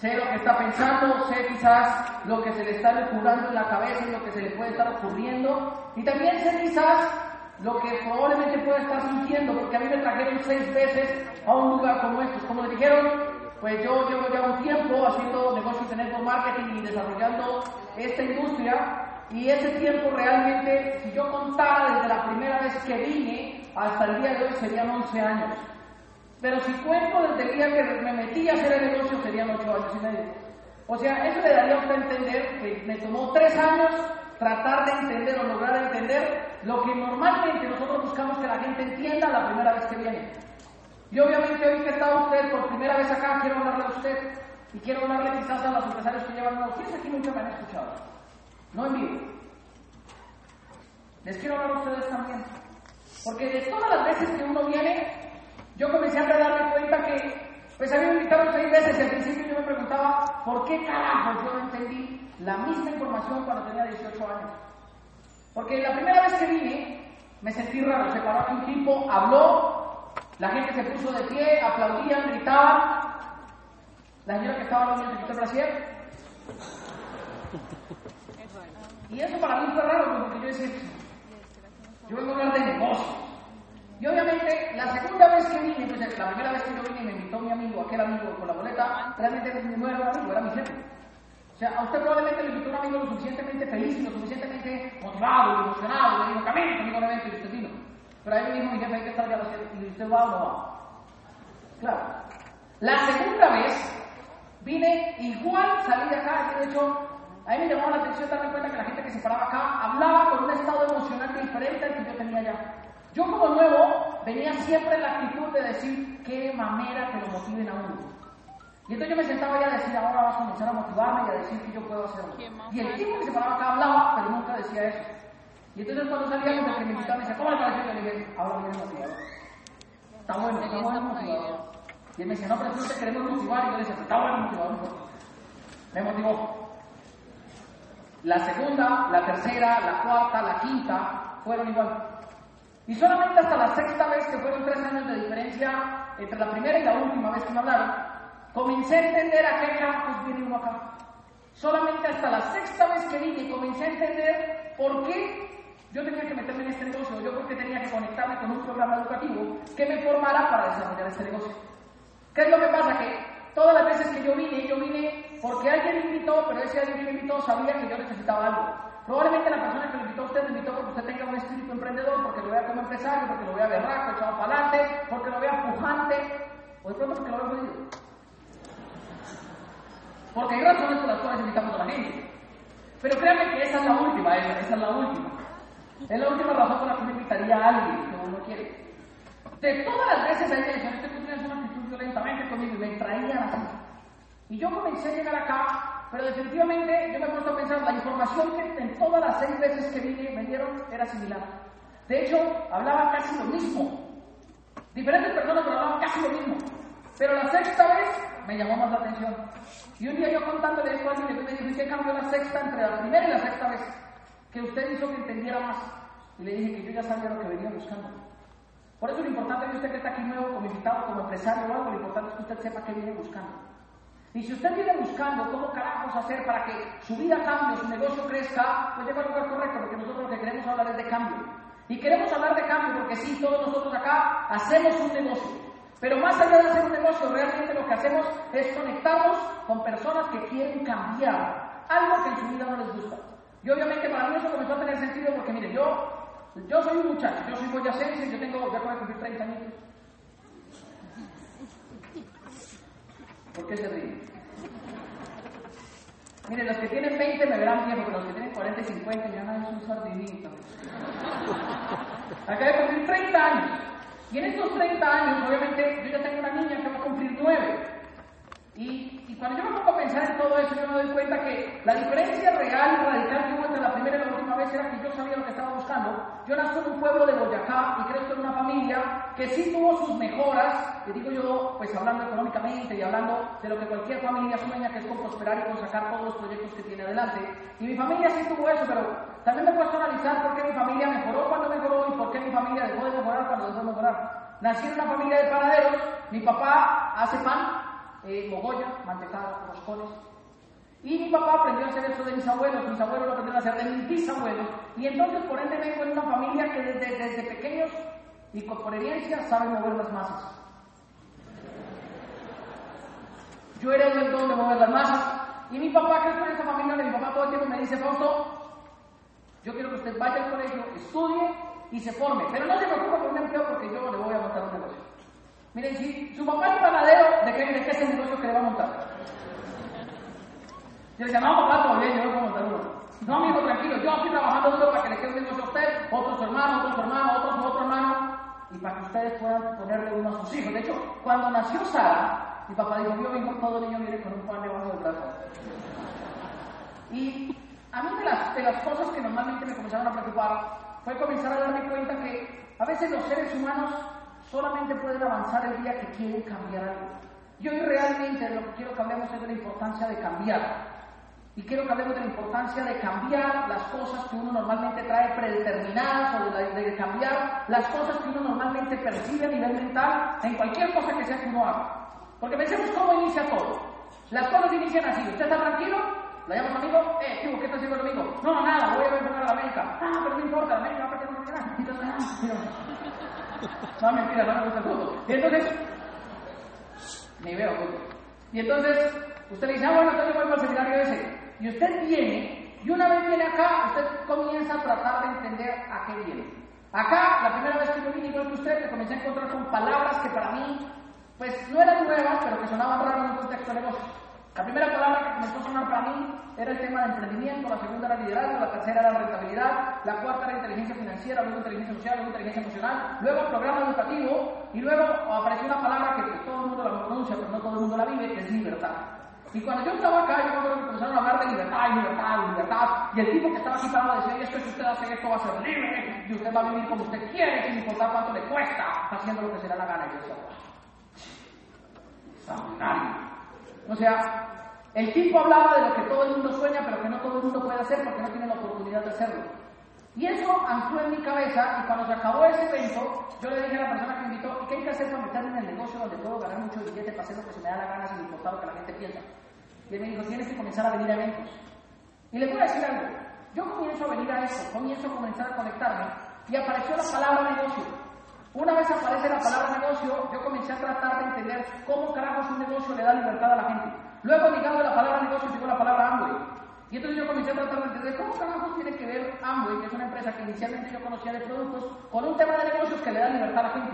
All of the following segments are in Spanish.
Sé lo que está pensando, sé quizás lo que se le está ocurriendo en la cabeza y lo que se le puede estar ocurriendo. Y también sé quizás lo que probablemente puede estar sintiendo, porque a mí me trajeron seis veces a un lugar como este. Como le dijeron, pues yo llevo ya un tiempo haciendo negocios en network marketing y desarrollando esta industria. Y ese tiempo realmente, si yo contara desde la primera vez que vine hasta el día de hoy, serían 11 años. Pero si cuento desde el día que me metí a hacer el negocio, serían 8 años y medio. O sea, eso le daría a usted entender que me tomó 3 años tratar de entender o lograr entender lo que normalmente nosotros buscamos que la gente entienda la primera vez que viene. Y obviamente hoy que está usted por primera vez acá, quiero hablarle a usted y quiero hablarle quizás a los empresarios que llevan nuevos. ¿Quiénes aquí nunca me han escuchado? No en vivo. Les quiero hablar a ustedes también. Porque de todas las veces que uno viene, yo comencé a darme cuenta que, pues había invitado seis veces y al principio yo me preguntaba, ¿por qué carajo yo no entendí la misma información cuando tenía 18 años? Porque la primera vez que vine, me sentí raro, se paró un tipo, habló, la gente se puso de pie, aplaudían, gritaban, la señora que estaba hablando se quitó el. Y eso para mí fue raro, porque yo decía, yo vengo a hablar de negocios. Y obviamente, la segunda vez que vine, pues la primera vez que yo vine, me invitó mi amigo, aquel amigo con la boleta, realmente no era un amigo, era mi jefe. O sea, a usted probablemente le invitó un amigo lo suficientemente feliz, lo suficientemente motivado, emocionado, le dijo, camino, un y usted vino. Pero ahí me dijo mi jefe, hay que estar ya y usted va o no va. Claro. La segunda vez, vine igual, salí de acá, de hecho, a mí me llamó la atención darme cuenta que la gente que se paraba acá hablaba con un estado emocional diferente al que yo tenía allá. Yo como nuevo venía siempre en la actitud de decir qué manera que lo motiven a uno. Y entonces yo me sentaba ya a decir, ahora vas a comenzar a motivarme y a decir que yo puedo hacerlo. Y el tipo que se paraba acá hablaba, pero nunca decía eso. Y entonces cuando salía con el que me invitaba me decía, ¿cómo le pareció? Y le dije, ahora viene motivado. Está bueno, está bueno motivado. Y él me decía, no, pero tú te queremos motivar. Y yo le decía, está bueno motivado. Me motivó. La segunda, la tercera, la cuarta, la quinta fueron igual. Y solamente hasta la sexta vez, que fueron tres años de diferencia entre la primera y la última vez que me hablaron, comencé a entender a qué campos viene uno acá. Solamente hasta la sexta vez que vine comencé a entender por qué yo tenía que meterme en este negocio, yo porque tenía que conectarme con un programa educativo que me formara para desarrollar este negocio. ¿Qué es lo que pasa? Que todas las veces que yo vine, yo vine porque alguien me invitó, pero ese alguien me invitó sabía que yo necesitaba algo. Probablemente la persona que lo invitó a usted lo invitó porque usted tenga un espíritu emprendedor, porque lo vea como empresario, porque lo vea berraco, echado para adelante, porque lo vea pujante, o de pronto porque lo vea jodido. Porque hay razones por las cuales invitamos a la gente. Pero créanme que esa es la última, esa, es la última. Es la última razón por la que me invitaría a alguien que uno quiere. De todas las veces me decían, usted tú tienes una actitud violentamente conmigo y me traían así. Y yo comencé a llegar acá, pero definitivamente yo me he puesto a pensar, la información que en todas las seis veces que vine me dieron era similar. De hecho, hablaba casi lo mismo. Diferentes personas pero hablaban casi lo mismo. Pero la sexta vez me llamó más la atención. Y un día yo contándole esto a alguien me dijo, ¿y qué cambió la sexta entre la primera y la sexta vez? Que usted hizo que entendiera más. Y le dije que yo ya sabía lo que venía buscando. Por eso lo importante es que usted que está aquí nuevo como invitado, como empresario o algo, lo importante es que usted sepa qué viene buscando. Y si usted viene buscando cómo carajos hacer para que su vida cambie, su negocio crezca, pues llega al lugar correcto, porque nosotros lo que queremos hablar es de cambio. Y queremos hablar de cambio porque sí, todos nosotros acá hacemos un negocio. Pero más allá de hacer un negocio, realmente lo que hacemos es conectarnos con personas que quieren cambiar algo que en su vida no les gusta. Y obviamente para mí eso comenzó a tener sentido porque, mire, yo, yo soy un muchacho, yo soy boyacense, yo tengo, ya acabo de cumplir 30 años. ¿Por qué se ríen? Miren, los que tienen 20 me verán viejo, pero los que tienen 40 y 50 ya no es un sardinito. Acá de cumplir 30 30 años. Y en estos 30 años, obviamente, yo ya tengo una niña que va a cumplir 9. Y, y, cuando yo me pongo a pensar en todo eso, yo me doy cuenta que la diferencia real y radical que hubo entre la primera y la última vez era que yo sabía lo que estaba buscando. Yo nací en un pueblo de Boyacá y crezco en una familia que sí tuvo sus mejoras, que digo yo, pues hablando económicamente y hablando de lo que cualquier familia sueña, que es con prosperar y con sacar todos los proyectos que tiene adelante. Y mi familia sí tuvo eso, pero también me he puesto a analizar por qué mi familia mejoró cuando mejoró y por qué mi familia dejó de mejorar cuando dejó de mejorar. Nací en una familia de panaderos, mi papá hace pan, eh, mogolla, mantecado, roscones. Y mi papá aprendió a hacer eso de mis abuelos, mis abuelos lo aprendieron a hacer de mis bisabuelos. Y entonces, por ende, vengo en una familia que desde, desde pequeños y por herencia sabe mover las masas. Yo era el don de mover las masas. Y mi papá, que es en esa familia, mi papá todo el tiempo me dice, Fausto, yo quiero que usted vaya al colegio, estudie y se forme. Pero no se preocupe por un empleo porque yo le voy a montar un negocio. Miren, si su papá es panadero, ¿de qué, de qué es el negocio que le va a montar? Yo le decía, no, papá, todo bien, yo voy a montar uno. No, amigo, tranquilo, yo estoy trabajando duro para que le quede un negocio a usted, otro su hermano, otro su hermano, otro su hermano, y para que ustedes puedan ponerle uno a sus hijos. De hecho, cuando nació Sara, mi papá dijo, yo vengo, todo niño viene con un pan debajo del brazo. Y a mí de las, de las cosas que normalmente me comenzaron a preocupar fue comenzar a darme cuenta que a veces los seres humanos solamente pueden avanzar el día que quieren cambiar algo. Y hoy realmente lo que quiero que hablemos es de la importancia de cambiar. Y quiero que hablemos de la importancia de cambiar las cosas que uno normalmente trae predeterminadas o de, de cambiar las cosas que uno normalmente percibe a nivel mental en cualquier cosa que sea que uno haga. Porque pensemos cómo inicia todo. Las cosas inician así. ¿Usted está tranquilo? ¿La llamo amigo? Eh, ¿qué está haciendo el amigo? No, nada, voy a ver a la América. Ah, pero no importa, la América va a perder una ah, no, mentira, no me gusta el fútbol. Y entonces, ni veo fútbol. Y entonces, usted le dice, ah, bueno, entonces para el seminario ese. Y usted viene, y una vez viene acá, usted comienza a tratar de entender a qué viene. Acá, la primera vez que yo vine, igual que usted, me comencé a encontrar con palabras que para mí, pues no eran nuevas, pero que sonaban raras en un contexto de negocio. La primera palabra que comenzó a sonar para mí era el tema de emprendimiento, la segunda era liderazgo, la tercera era rentabilidad, la cuarta era inteligencia financiera, luego inteligencia social, luego inteligencia emocional, luego programa educativo y luego apareció una palabra que todo el mundo la pronuncia, pero no todo el mundo la vive, que es libertad. Y cuando yo estaba acá, yo que comenzaron a hablar de libertad libertad libertad. Y el tipo que estaba parado decía, y es que usted hace esto va a ser libre, y usted va a vivir como usted quiere, sin importar cuánto le cuesta, haciendo lo que se le da la gana. Y yo decía. O sea, el tipo hablaba de lo que todo el mundo sueña, pero que no todo el mundo puede hacer porque no tiene la oportunidad de hacerlo. Y eso ancló en mi cabeza y cuando se acabó ese evento, yo le dije a la persona que me invitó, ¿y qué hay que hacer para meterme en el negocio donde puedo ganar mucho billete para hacer lo que se me da la gana sin importar lo que la gente piensa? Y él me dijo, tienes que comenzar a venir a eventos. Y le voy a decir algo, yo comienzo a venir a eso, comienzo a comenzar a conectarme y apareció la palabra negocio. Una vez aparece la palabra negocio, yo comencé a tratar de entender cómo carajos un negocio le da libertad a la gente. Luego, ligado a la palabra negocio, llegó la palabra Amway. Y entonces yo comencé a tratar de entender cómo carajos tiene que ver Amway, que es una empresa que inicialmente yo conocía de productos, con un tema de negocios que le da libertad a la gente.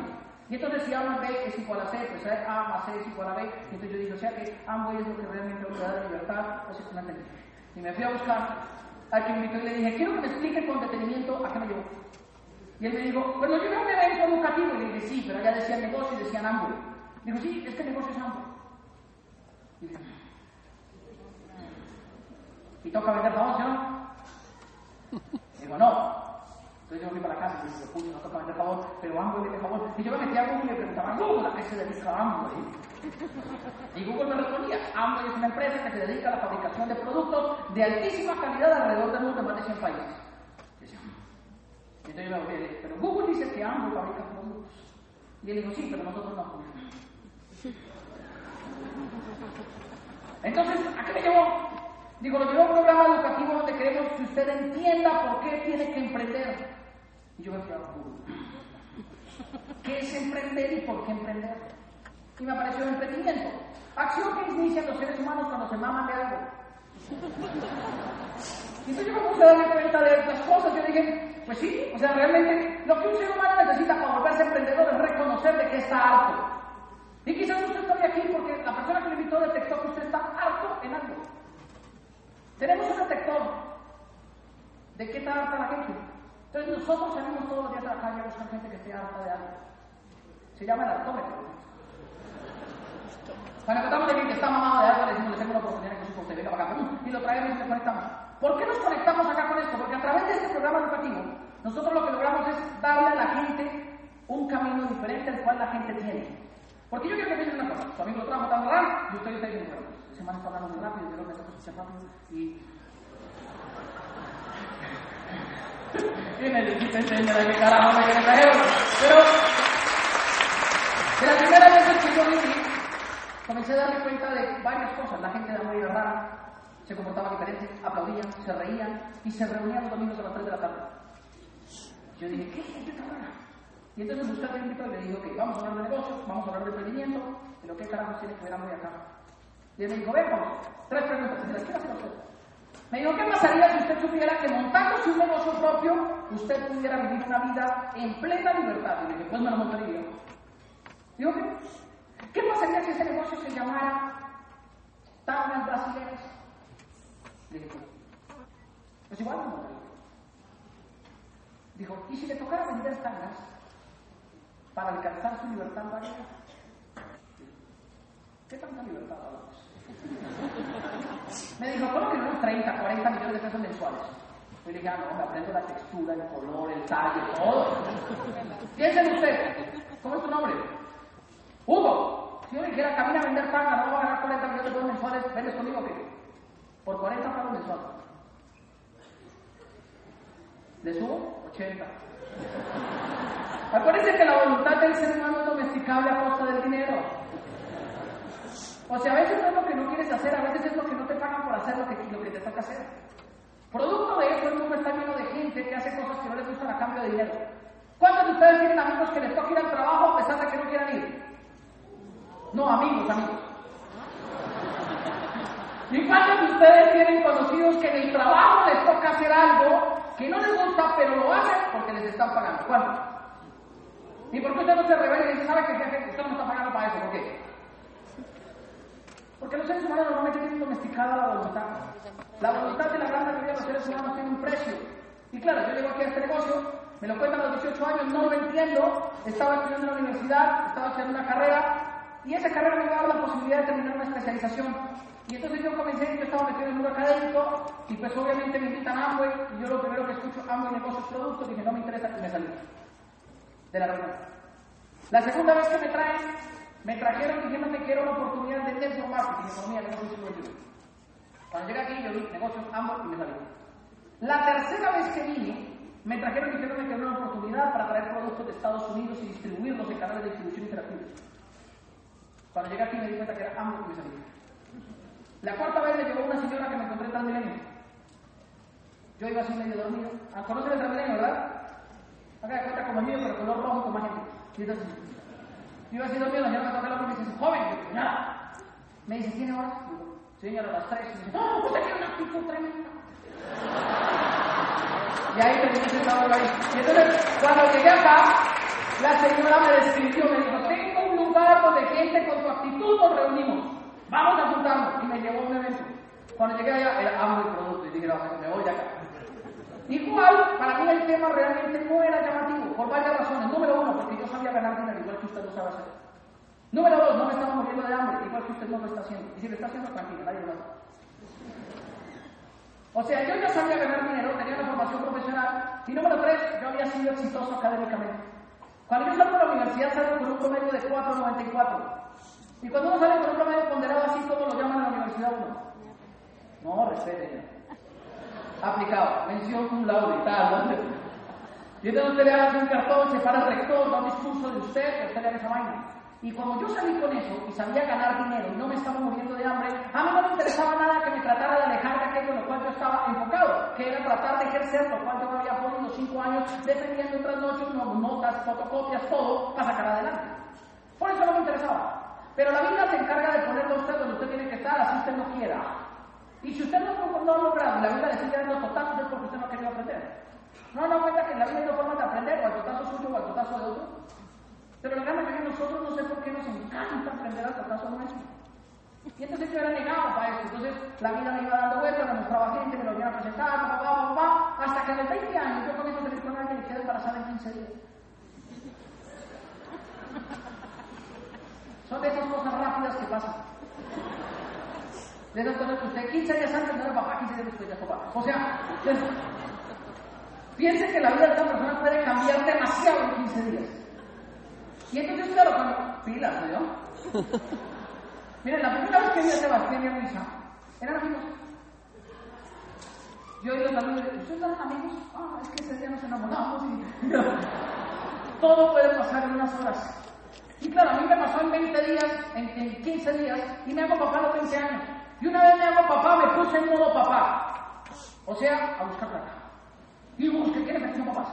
Y entonces si A más B es igual a C, pues A más C es igual a B. Y entonces yo dije, o sea que Amway es lo que realmente le da libertad, pues es una Y me fui a buscar a quien invitó y le dije, quiero que me explique con detenimiento a qué me llevó. Y él me dijo, bueno, yo veo un evento educativo. Y le dije, sí, pero allá decían negocio y decían Amway. Digo, sí, este negocio es Amway. Y dije, ¿Y toca vender favor, no? Digo, no. Entonces yo fui para la casa y dije, puño, no toca vender favor, pero Amway vende favor. Y yo me metí a Google y le preguntaba, Google, ¿a qué se dedica Amway? Y Google me respondía, Amway es una empresa que se dedica a la fabricación de productos de altísima calidad alrededor del mundo en más de 100 países. Y entonces yo me volví pero Google dice que Amway fabrica productos. Y él dijo, sí, pero nosotros no. Entonces, ¿a qué me llevó? Digo, lo llevo a un programa educativo donde queremos que usted entienda por qué tiene que emprender. Y yo me fui a. ¿Qué es emprender y por qué emprender? Y me apareció el emprendimiento. Acción que inician los seres humanos cuando se maman de algo. Y entonces yo me puse a darme cuenta de estas cosas. Yo dije, pues sí, o sea, realmente lo que un ser humano necesita para volverse emprendedor es reconocer de que está harto. Y quizás usted está aquí porque la persona que le invitó detectó que usted está harto en algo. Tenemos un detector de qué está harta la gente. Entonces nosotros salimos todos los días a la calle a buscar gente que esté harta de algo. Se llama el altómetro. Cuando encontramos a alguien que está mamado de algo, le decimos, le tengo una oportunidad que usted venga para acá, y lo traemos y lo conectamos. ¿Por qué nos conectamos acá con esto? Porque a través de este programa educativo, nosotros lo que logramos es darle a la gente un camino diferente al cual la gente tiene. Porque yo quiero que piensen una cosa, su amigo lo trajo tan rápido y usted está diciendo, bueno, ese man está hablando muy rápido, yo lo que está escuchando rápido y... Me dijiste, enseña de qué carajo me quiere traer. Pero, de la primera vez que yo viví, comencé a darme cuenta de varias cosas. La gente de muy rara, se comportaba diferente, aplaudían, se reían y se reunían los domingos a las 3 de la tarde. Yo dije, ¿qué tan rara? Y entonces busqué a invitó y le dijo, ok, vamos a hablar de negocios, vamos a hablar de emprendimiento, pero ¿qué carajo tiene que ver muy acá? Y él me dijo, ven, vamos, tres preguntas, ¿se las quiero hacer usted? Me dijo, ¿qué pasaría si usted supiera que montándose un negocio propio, usted pudiera vivir una vida en plena libertad? Y le dije, pues me lo montaría. Digo, ¿qué? ¿Qué pasaría si ese negocio se llamara Tangas Brasileñas? Pues igual montaría. Dijo, ¿y si le tocara vender tangas para alcanzar su libertad variada? ¿Qué tanta libertad hablamos? Me dijo, ¿cómo que unos 30, 40 millones de pesos mensuales? Yo le dije, ah, no, me aprendo la textura, el color, el talle, todo. Piensen usted, ¿cómo es tu nombre? Hugo. Si yo le dijera, camina a vender tanga, no voy a ganar 40 millones de pesos mensuales, ¿vendes conmigo qué? Por 40 pagos mensuales. ¿Le subo? 80. Acuérdense que la voluntad del ser humano es domesticable a costa del dinero. O sea, a veces es lo que no quieres hacer, a veces es lo que no te pagan por hacer lo que, lo que te toca hacer. Producto de eso, el mundo está lleno de gente que hace cosas que no les gustan a cambio de dinero. ¿Cuántos de ustedes tienen amigos que les toca ir al trabajo a pesar de que no quieran ir? No, amigos, amigos. ¿Y cuántos de ustedes tienen conocidos que en el trabajo les toca hacer algo que no les gusta, pero lo hacen porque les están pagando? ¿Cuántos? ¿Y por qué usted no se revela y sabe que usted no está pagando para eso? ¿Por qué? Porque los seres humanos normalmente tienen domesticada la voluntad. La voluntad de la gran mayoría de los seres humanos tiene un precio. Y claro, yo llego aquí a este negocio, me lo cuentan a los 18 años, no lo entiendo, estaba estudiando en la universidad, estaba estudiando una carrera, y esa carrera me iba a dar la posibilidad de terminar una especialización. Y entonces yo comencé, yo estaba metido en el mundo académico, y pues obviamente me invitan a Amway, y yo lo primero que escucho, Amway negocios, productos, dije, no me interesa, y me salí de la reunión. La segunda vez que me traen, me trajeron diciéndome que era una oportunidad de network marketing, economía, negocios negocios. Cuando llegué aquí, yo vi negocios, ambos y me salí. La tercera vez que vine, me trajeron diciéndome que era una oportunidad para traer productos de Estados Unidos y distribuirlos en canales de distribución interactivos. Cuando llegué aquí me di cuenta que era ambos y me salí. La cuarta vez me llegó una señora que me encontré en Transmilenio. Yo iba así medio dormido. Ah, ¿Conocen el Transmilenio, verdad? Acá cuenta como mío, pero color rojo como gente. Y entonces, yo iba así dormido, la señora me toca la y me dice, joven, nada. Me dice, ¿tiene horas? Señora, a las tres. Y me dice, no, usted tiene una actitud tremenda. Y ahí terminé sentado ahí. Y entonces, cuando llegué acá, la señora me describió, me dijo, tengo un lugar donde gente con tu actitud nos reunimos. Vamos a juntarnos. Y me llevó a un evento. Cuando llegué allá, era amo el producto. Y dije, no, me voy de acá. Igual, para mí el tema realmente no era llamativo, por varias razones. Número uno, porque yo sabía ganar dinero, igual que usted lo sabe hacer. Número dos, no me estaba muriendo de hambre, igual que usted no lo está haciendo. Y si lo está haciendo, tranquilo, nadie lo. O sea, yo ya sabía ganar dinero, tenía una formación profesional. Y número tres, yo había sido exitoso académicamente. Cuando yo salgo de la universidad, salgo con un promedio de 4.94. Y cuando uno sale con un promedio ponderado así, ¿cómo lo llaman en la universidad uno? No, respeten aplicado, mención un laude y tal, ¿no? Y entonces usted le hace un cartón, se para el rector, da discurso de usted, que usted le haga esa vaina. Y cuando yo salí con eso y sabía ganar dinero y no me estaba muriendo de hambre, a mí no me interesaba nada que me tratara de alejar de aquello en lo cual yo estaba enfocado, que era tratar de ejercer lo cual yo me había podido cinco años defendiendo otras noches, notas, fotocopias, todo, para sacar adelante. Por eso no me interesaba. Pero la vida se encarga de ponerlo a usted donde usted tiene que estar, así usted no quiera. Y si usted no, no ha logrado, la vida le sigue dando totazos, es porque usted no ha querido aprender. No no cuenta que en la vida hay dos formas de aprender, o al totazo suyo o al totazo de otro. Pero la gran mayoría de nosotros no sé por qué nos encanta aprender al totazo nuestro. Y entonces yo era negado para eso. Entonces la vida me iba dando vueltas, me mostraba gente, me lo iban a presentar, papá, papá, papá, hasta que a los 20 años yo comienzo a salir con alguien y quedo embarazada en 15 días. Son de esas cosas rápidas que pasan. De esas cosas que usted 15 días antes no era papá, 15 días después ya papá. O sea, piense que la vida de una persona puede cambiar demasiado en 15 días. Y entonces, claro, cuando... Pilas, ¿no? Miren, la primera vez que vi a Sebastián y a Luisa, eran amigos. Yo y los amigos, ¿ustedes eran amigos? Ah, es que ese día nos enamoramos. Todo puede pasar en unas horas. Y claro, a mí me pasó en 20 días, en, en 15 días, y me hago papá a los 20 años. Y una vez me hago papá, me puse en modo papá. O sea, a buscar plata. Y busqué quiénes me hacen papás.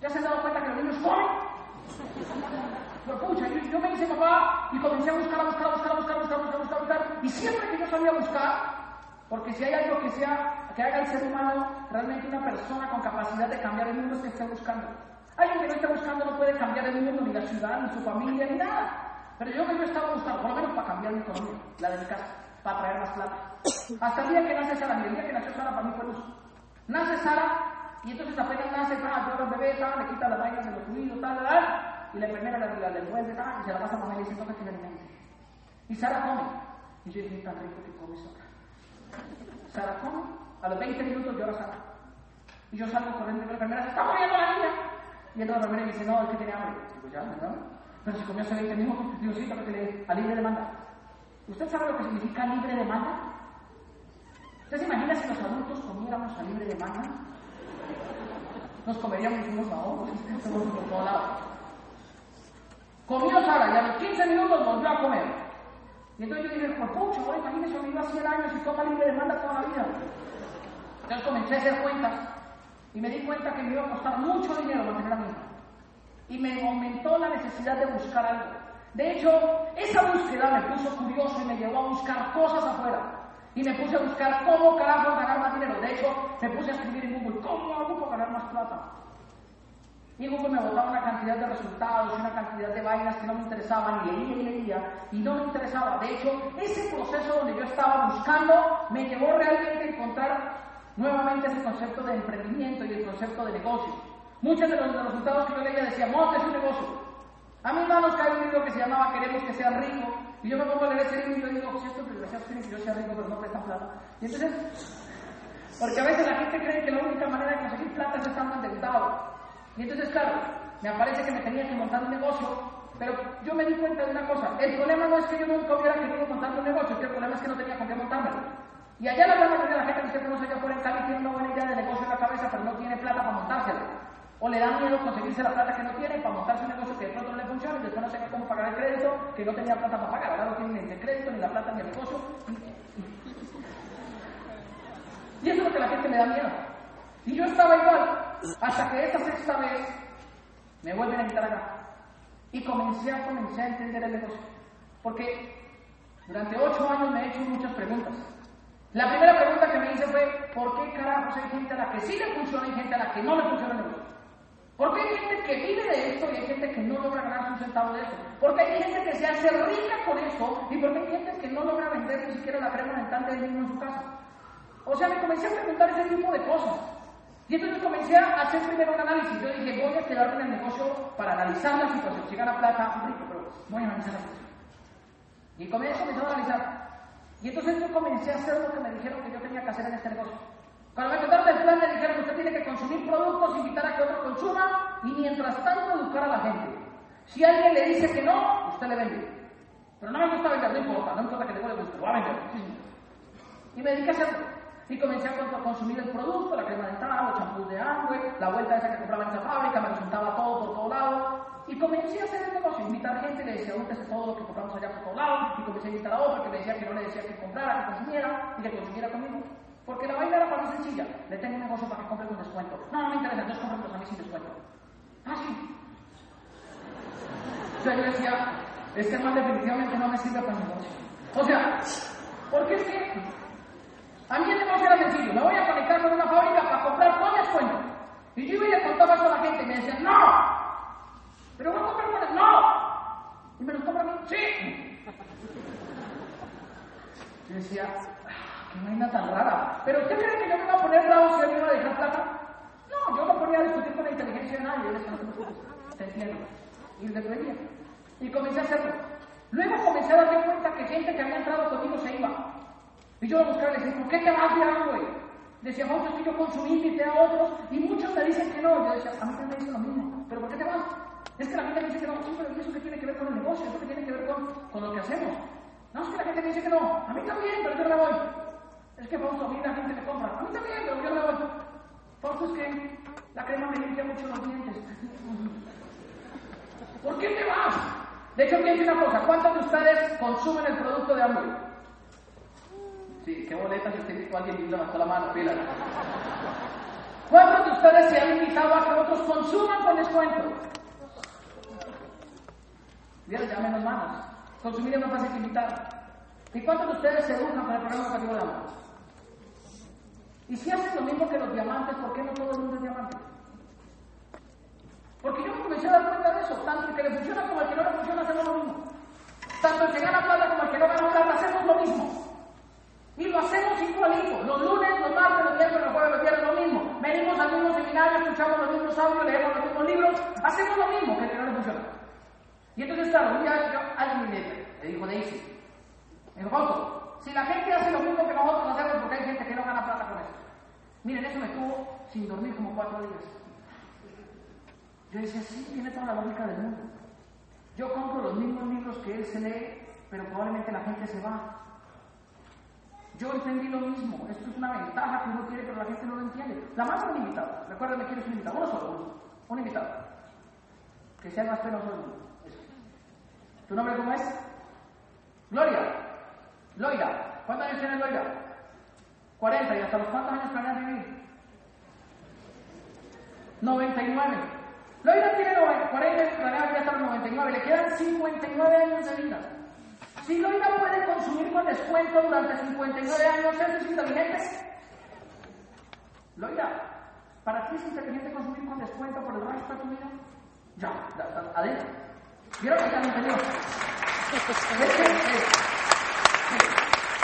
¿Ya se han dado cuenta que los niños comen? Pero pucha, yo, yo, me hice papá y comencé a buscar, a buscar, a buscar, a buscar, a buscar, buscar, buscar, buscar. Y siempre que yo salía a buscar, porque si hay algo que sea, que haga el ser humano realmente una persona con capacidad de cambiar el mundo es que esté buscando. Alguien que no esté buscando no puede cambiar el mundo, ni la ciudad, ni su familia, ni nada. Pero yo que yo estaba buscando, por lo menos para cambiar mi economía, la de mi casa, para traer más plata. Hasta el día que nace Sara, el día que nació Sara para mí fue luz. Nace Sara, y entonces apenas nace, ah, llora el bebé, tal, le quita las vainas de los fluidos, tal, tal, y la enfermera la, la, le envuelve, tal, y se la pasa a y dice, toca que me alimente. Y Sara come. Y yo dije, tan rico que come Sara. Sara come, a los 20 minutos llora Sara. Y yo salgo corriendo y la enfermera se está muriendo la niña. Y enfermera y me dice, no, es que tiene hambre. Digo, ya, ¿verdad? Pero si comió hace 20 minutos, digo, sí, porque le a libre demanda. ¿Usted sabe lo que significa libre demanda? ¿Usted se imagina si los adultos comiéramos a libre demanda? Nos comeríamos unos a otros, por todos lados. Comió Sara y a los 15 minutos volvió a comer. Y entonces yo dije, pues pucha, ahora imagínese, iba a 100 años y toma libre demanda toda la vida. Entonces comencé a hacer cuentas y me di cuenta que me iba a costar mucho dinero mantener a mi hija. Y me aumentó la necesidad de buscar algo. De hecho, esa búsqueda me puso curioso y me llevó a buscar cosas afuera. Y me puse a buscar cómo carajo ganar más dinero. De hecho, me puse a escribir en Google, ¿cómo hago para ganar más plata? Y Google me botaba una cantidad de resultados una cantidad de vainas que no me interesaban, y leía y leía, y no me interesaba. De hecho, ese proceso donde yo estaba buscando me llevó realmente a encontrar nuevamente ese concepto de emprendimiento y el concepto de negocio. Muchos de los resultados que yo leía decían, monte un negocio. A mi mano cae un libro que se llamaba Queremos que sea rico, y yo me pongo a leer ese libro y digo, si estos desgraciados quieren que yo sea rico, pero no prestan plata. Y entonces, porque a veces la gente cree que la única manera de conseguir plata es estando endeudado. Y entonces, claro, me aparece que me tenía que montar un negocio, pero yo me di cuenta de una cosa. El problema no es que yo nunca hubiera querido montar un negocio, es que el problema es que no tenía con qué montármelo. Y allá la gran mayoría de la gente que usted conoce allá por en Cali tiene una buena idea de negocio en la cabeza, pero no tiene plata para montársela. O le da miedo conseguirse la plata que no tiene para montarse un negocio que de pronto no le funciona y después no sabe cómo pagar el crédito, que no tenía plata para pagar. Ahora no tiene ni el crédito, ni la plata, ni el negocio. Y eso es lo que la gente le da miedo. Y yo estaba igual, hasta que esta sexta vez me vuelven a invitar acá. Y comencé a, comencé a entender el negocio. Porque durante ocho años me he hecho muchas preguntas. La primera pregunta que me hice fue, ¿por qué carajos hay gente a la que sí le funciona y gente a la que no le funciona el negocio? ¿Por qué hay gente que vive de esto y hay gente que no logra ganarse un centavo de esto? ¿Por qué hay gente que se hace rica con esto y por qué hay gente que no logra vender ni siquiera la crema dental del niño en su casa? O sea, me comencé a preguntar ese tipo de cosas. Y entonces comencé a hacer primero un análisis. Yo dije, voy a quedarme en el negocio para analizar la situación. Si gana plata, rico, pero voy a analizar la situación. Y comencé a analizar. Y entonces yo comencé a hacer lo que me dijeron que yo tenía que hacer en este negocio. Cuando me contaron del plan, me dijeron que usted tiene que consumir productos, invitar a que otro consuma y mientras tanto educar a la gente. Si alguien le dice que no, usted le vende. Pero no me gusta vender, no importa, no importa que le guste, va a vender. Y me dediqué a hacerlo. Y comencé a consumir el producto, la crema dental, los champús de Amway, la vuelta esa que compraba en esa fábrica, me resultaba todo por todos lados. Y comencé a hacer el negocio, invitar gente, le decía, úntese todo lo que compramos allá por todos lados. Y comencé a invitar a otro que me decía que no le decía que comprara, que consumiera y que consumiera conmigo. Porque la vaina era para mí sencilla. Le tengo un negocio para que compre con descuento. No, no me interesa, entonces cómpramelos a mí sin descuento. Ah, sí. Sea, yo decía, este man definitivamente no me sirve para el negocio. O sea, porque es que a mí el negocio era sencillo. Me voy a conectar con una fábrica para comprar con descuento. Y yo iba y le contaba eso a la gente y me decían, ¡No! ¿Pero a comprar con ¡No! ¿Y me los compra a mí? ¡Sí! decía, ah, qué vaina tan rara. Pero ¿usted cree que yo me iba a poner bravo si él me iba a dejar plata? No, yo no ponía a discutir con la inteligencia de nadie. Yo decía, no te entiendo. Y le creía. Y comencé a hacerlo. Luego comencé a darme cuenta que gente que había entrado conmigo se iba. Y yo lo buscaba y le decía, ¿por qué te vas de güey? Decía, José, es que yo consumí, invité a otros, y muchos me dicen que no. Yo decía, a mí también me dicen lo mismo. ¿Pero por qué te vas? Es que la gente dice que no. Sí, pero ¿y eso qué tiene que ver con el negocio? ¿Eso qué tiene que ver con, con lo que hacemos? No, es que la gente me dice que no. A mí también, pero yo no me voy. Es que Fausto, a mí la gente me compra. A mí también, pero yo no me voy. Fausto, es que la crema me limpia mucho los dientes. ¿Por qué te vas? De hecho, piense una cosa. ¿Cuántos de ustedes consumen el producto de hambre? Sí, qué boleta si usted alguien levantó la mano, pila. ¿Cuántos de ustedes se han invitado a que otros consuman con descuento? Mira, ya menos manos. Consumir más fácil que invitar. ¿Y cuántos de ustedes se buscan para el programa educativo de amor? Y si hacen lo mismo que los diamantes, ¿por qué no todo el mundo es diamante? Porque yo me comencé a dar cuenta de eso. Tanto el que le funciona como el que no le funciona, hacemos lo mismo. Tanto el que gana plata como el que no gana plata, hacemos lo mismo. Y lo hacemos igualito. Los lunes, los martes, los miércoles, los jueves, los viernes, lo mismo. Venimos al mismo seminario, escuchamos los mismos audios, leemos los mismos libros. Hacemos lo mismo que el que no le funciona. Y entonces, claro, un día yo, alguien me, le dijo Daisy, me dijo, Fausto, si la gente hace lo mismo que nosotros hacemos, porque hay gente que no gana plata con eso. Miren, eso me estuvo sin dormir como cuatro días. Yo decía, sí, tiene toda la lógica del mundo. Yo compro los mismos libros que él se lee, pero probablemente la gente se va. Yo entendí lo mismo. Esto es una ventaja que uno quiere, pero la gente no lo entiende. La más un invitado. Recuérdame quién es un invitado. Uno solo, uno. Un invitado. Que sea más penoso del mundo. ¿Tu nombre cómo es? Gloria. Loira. ¿Cuántos años tienes Loira? 40. ¿Y hasta los cuántos años planeas vivir? 99. Loira tiene 40 y planea vivir hasta los 99. Le quedan 59 años de vida. Si Loira puede consumir con descuento durante 59 años, ¿eso es inteligente? Loira, ¿para ti es inteligente consumir con descuento por el resto de tu vida? Ya, adentro. ¿Vieron que están entendidos?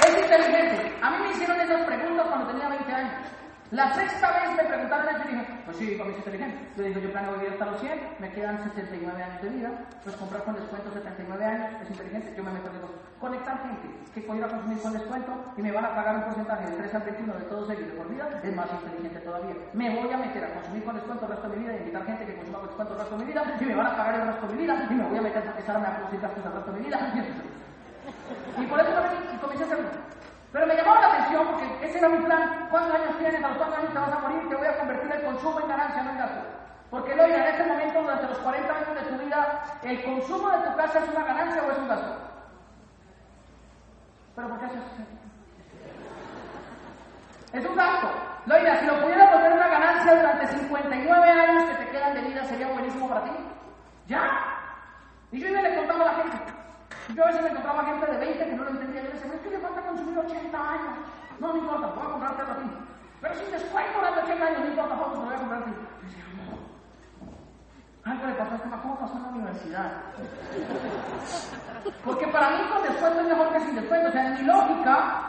Es, inteligente. A mí me hicieron esas preguntas cuando tenía 20 años. La sexta vez me preguntaron eso y dije, pues sí, para mí es inteligente. Yo dije, yo planeo vivir hasta los 100, me quedan 69 años de vida, pues comprar con descuento 79 años es inteligente, yo me meto en negocio. Conectar gente que puedo ir a consumir con descuento y me van a pagar un porcentaje del 3 al 21 de todos ellos de por vida, es más inteligente todavía. Me voy a meter a consumir con descuento el resto de mi vida y invitar gente que consuma con descuento el resto de mi vida y me van a pagar el resto de mi vida y me voy a meter a empezar a gastos el resto de mi vida. Y por eso comencé a hacerlo. Pero me llamaba la atención porque ese era mi plan. ¿Cuántos años tienes? ¿A los cuántos años te vas a morir? Te voy a convertir el consumo en ganancia, no en gasto. Porque Loira, en este momento, durante los 40 años de tu vida, ¿el consumo de tu casa es una ganancia o es un gasto? ¿Pero por qué haces eso? Es un gasto. Loira, si lo pudieras volver una ganancia durante 59 años que te quedan de vida, ¿sería buenísimo para ti? ¿Ya? Y yo ya le contaba a la gente. Yo a veces me encontraba gente de 20 que no lo entendía. Yo le decía, es que le falta consumir 80 años. No, me importa, voy a comprarte a ti. Pero si después durante 80 años, no importa te lo voy a comprar a ti. Yo decía, no. Algo le pasó a este ¿cómo pasó en la universidad? Porque para mí con descuento es mejor que sin descuento. O sea, en mi lógica,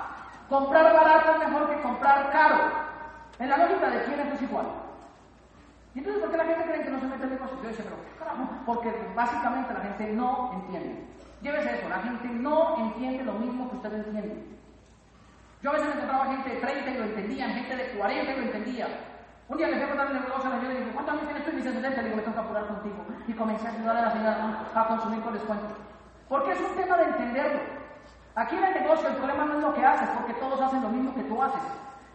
comprar barato es mejor que comprar caro. En la lógica de quién es igual. Y entonces, ¿por qué la gente cree que no se mete en negocio? Yo decía, pero carajo, porque básicamente la gente no entiende. Llévese eso, la gente no entiende lo mismo que usted entiende. Yo a veces me encontraba gente de 30 y lo entendían, gente de 40 y lo entendía. Un día le fui a contar el negocio a la señora y le dije, ¿cuántos años tienes tú? Y me dice 70. Le digo, me que apurar contigo. Y comencé a ayudar a la señora a consumir con descuento. Porque es un tema de entenderlo. Aquí en el negocio el problema no es lo que haces, porque todos hacen lo mismo que tú haces.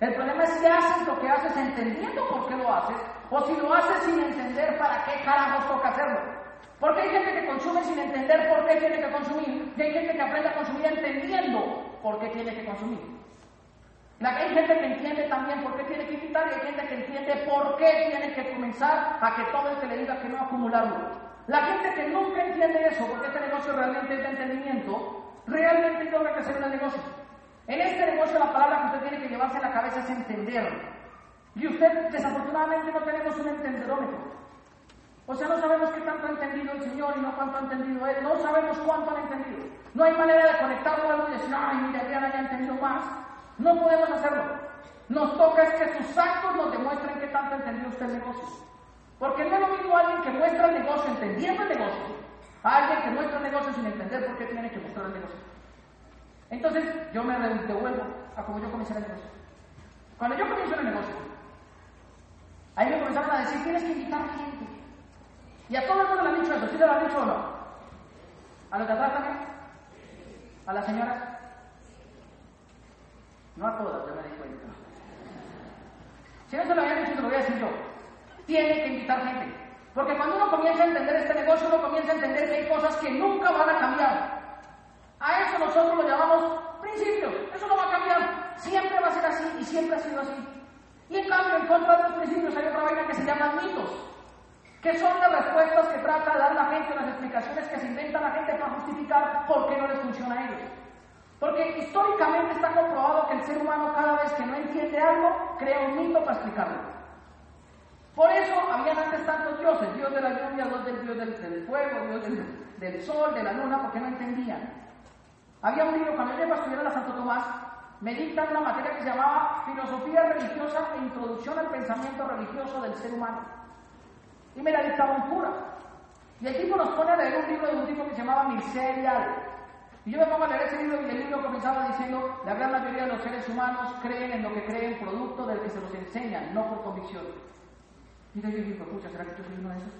El problema es si haces lo que haces entendiendo por qué lo haces, o si lo haces sin entender para qué carajos toca hacerlo. Porque hay gente que consume sin entender por qué tiene que consumir, y hay gente que aprende a consumir entendiendo por qué tiene que consumir. Hay gente que entiende también por qué tiene que quitar y hay gente que entiende por qué tiene que comenzar a que todo el que le diga que no acumularlo. La gente que nunca entiende eso, porque este negocio realmente es de entendimiento, realmente que hacer en el negocio. En este negocio la palabra que usted tiene que llevarse a la cabeza es entender. Y usted, desafortunadamente, no tenemos un entenderómetro. O sea, no sabemos qué tanto ha entendido el Señor y no cuánto ha entendido Él. No sabemos cuánto han entendido. No hay manera de conectarlo algo y decir, ay, mira, Adriana ya ha entendido más. No podemos hacerlo. Nos toca es que sus actos nos demuestren qué tanto ha entendido usted el negocio. Porque no es lo mismo alguien que muestra el negocio entendiendo el negocio, a alguien que muestra el negocio sin entender por qué tiene que mostrar el negocio. Entonces, yo me devuelvo a como yo comencé el negocio. Cuando yo comienzo el negocio, ahí me comenzaron a decir, tienes que invitar gente. Y a todo el mundo le han dicho eso, ¿sí le lo han dicho o no? ¿A los de atrás también? ¿A las señoras? No a todas, ya me di cuenta. Si no se lo habían dicho, se lo voy a decir yo. Tiene que invitar gente. Porque cuando uno comienza a entender este negocio, uno comienza a entender que hay cosas que nunca van a cambiar. A eso nosotros lo llamamos principios. Eso no va a cambiar. Siempre va a ser así y siempre ha sido así. Y en cambio, en contra de los principios hay otra vaina que se llama mitos. Que son las respuestas que trata de dar la gente, las explicaciones que se inventa la gente para justificar por qué no les funciona a ellos. Porque históricamente está comprobado que el ser humano cada vez que no entiende algo, crea un mito para explicarlo. Por eso habían antes tantos dioses, Dios de la lluvia, Dios del, Dios del, fuego, Dios del, del, sol, de la luna, porque no entendían. Había un libro, cuando yo iba a estudiar a Santo Tomás, me dictan una materia que se llamaba Filosofía Religiosa e Introducción al Pensamiento Religioso del Ser Humano. Y me la dictaba un cura. Y el tipo nos pone a leer un libro de un tipo que se llamaba Eliade. Y yo me pongo a leer ese libro y el libro comenzaba diciendo, la gran mayoría de los seres humanos creen en lo que creen producto del que se los enseñan, no por convicción. Y yo dije, pucha, ¿será que yo soy uno de esos?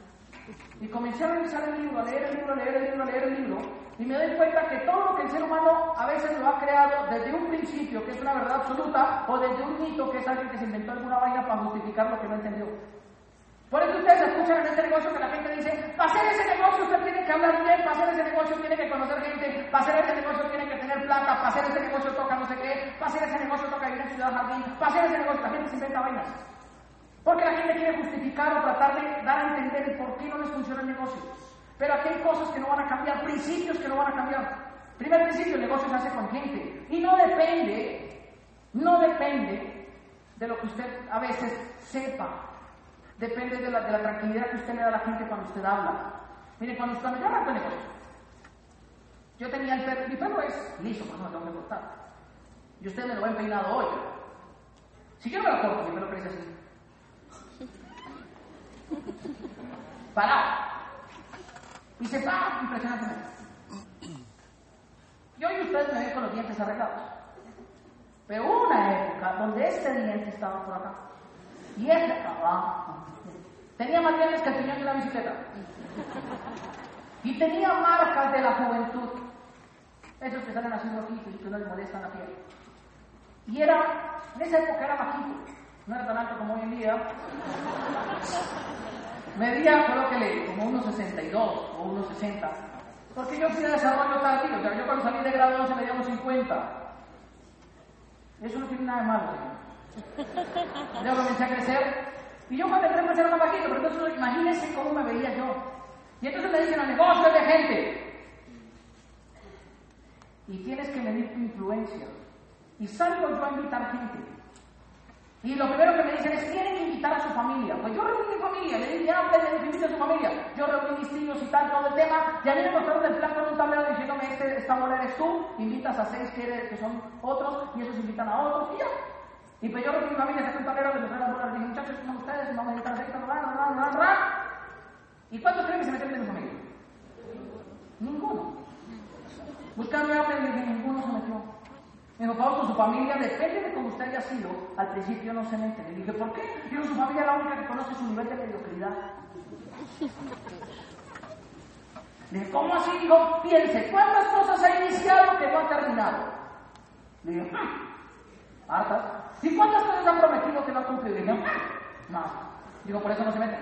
Y comencé a revisar el libro, a leer el libro, a leer el libro, a leer el libro, y me doy cuenta que todo lo que el ser humano a veces lo ha creado desde un principio, que es una verdad absoluta, o desde un mito, que es alguien que se inventó alguna vaina para justificar lo que no entendió. Por eso ustedes escuchan en este negocio que la gente dice, para hacer ese negocio usted tiene que hablar bien, para hacer ese negocio tiene que conocer gente, para hacer ese negocio tiene que tener plata, para hacer ese negocio toca no sé qué, para hacer ese negocio toca vivir en Ciudad Jardín, para hacer ese negocio la gente se inventa vainas. Porque la gente quiere justificar o tratar de dar a entender por qué no les funciona el negocio. Pero aquí hay cosas que no van a cambiar, principios que no van a cambiar. Primer principio, el negocio se hace con gente. Y no depende, no depende de lo que usted a veces sepa. Depende de la, de la tranquilidad que usted le da a la gente cuando usted habla. Mire, cuando, arranco el negocio, yo tenía el perro, mi perro es liso, por eso me tengo cortar. Y usted me lo ha empeinado hoy. Si yo me lo corto, mi perro crece así. Parado. Y se para impresionantemente. Y hoy ustedes me ven con los dientes arreglados. Pero una época donde este diente estaba por acá. Y este acá Tenía más que el piñón de una bicicleta. Y tenía marcas de la juventud. Esos que salen así rojitos y que no les molestan la piel. Y era, en esa época era bajito. No era tan alto como hoy en día. Medía, creo que le, como unos 62 o unos 60. Porque yo fui de desarrollo tardío. O yo cuando salí de grado 11 medía unos 50. Eso no tiene nada de malo, señor. Yo comencé a crecer. Y yo cuando entré empecé era más bajito, pero entonces imagínense cómo me veía yo. Y entonces me dicen, el negocio es de gente. Y tienes que medir tu influencia. Y salgo yo a invitar gente. Y lo primero que me dicen es, tienen que invitar a su familia. Pues yo reuní mi familia, le dije, hable de invite a su familia. Yo reuní mis tíos y tal, todo el tema. Y a mí me mostraron el plan con un tablero diciéndome, este, esta bola eres tú, invitas a seis que, que son otros, y esos invitan a otros, y ya. Y pues yo reuní mi familia, saqué un tablero, le mostré las bolas, le dije, muchachos, ¿cómo ustedes? Vamos a seis, bla, bla, bla, bla, bla. ¿Y cuántos creen que se metieron en mi familia? Ninguno. Buscando a le dije, ninguno se metió. Me dijo, Pablo, con su familia, depende de cómo usted haya sido, al principio no se mete. Le dije, ¿por qué? Digo, su familia es la única que conoce su nivel de mediocridad. Le dije, ¿cómo así? Digo, piense, ¿cuántas cosas ha iniciado que no ha terminado? Le dije, ah, hartas. ¿Y cuántas cosas ha prometido que no dije, ah, más. Digo, por eso no se meten.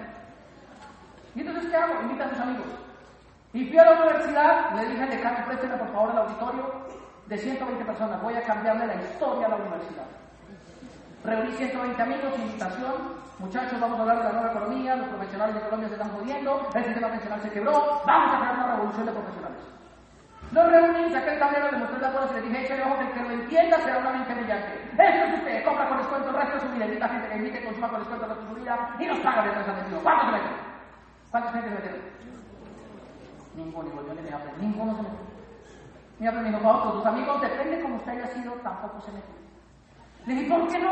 ¿Y entonces qué hago? Invita a sus amigos. Y fui a la universidad, le dije al decano, présteme por favor el auditorio de 120 personas. Voy a cambiarle la historia a la universidad. Reuní 120 amigos, invitación. Muchachos, vamos a hablar de la nueva economía. Los profesionales de Colombia se están jodiendo. El sistema pensional se quebró. Vamos a crear una revolución de profesionales. Los reuní, saqué el tablero, le mostré las cosas y le dije, échale ojo que el que lo entienda será una mente brillante. Esto es usted, compra con descuento el resto de su vida, invita a gente que invite, consuma con descuento el resto de su vida y nos paga de años. ¿Cuántos se meten? ¿Cuántos gente se metieron? Ninguno, yo le dije, ninguno se metió. Mi me dijo, tus amigos, depende como usted haya sido, tampoco se metió. Le dije, ¿por qué no?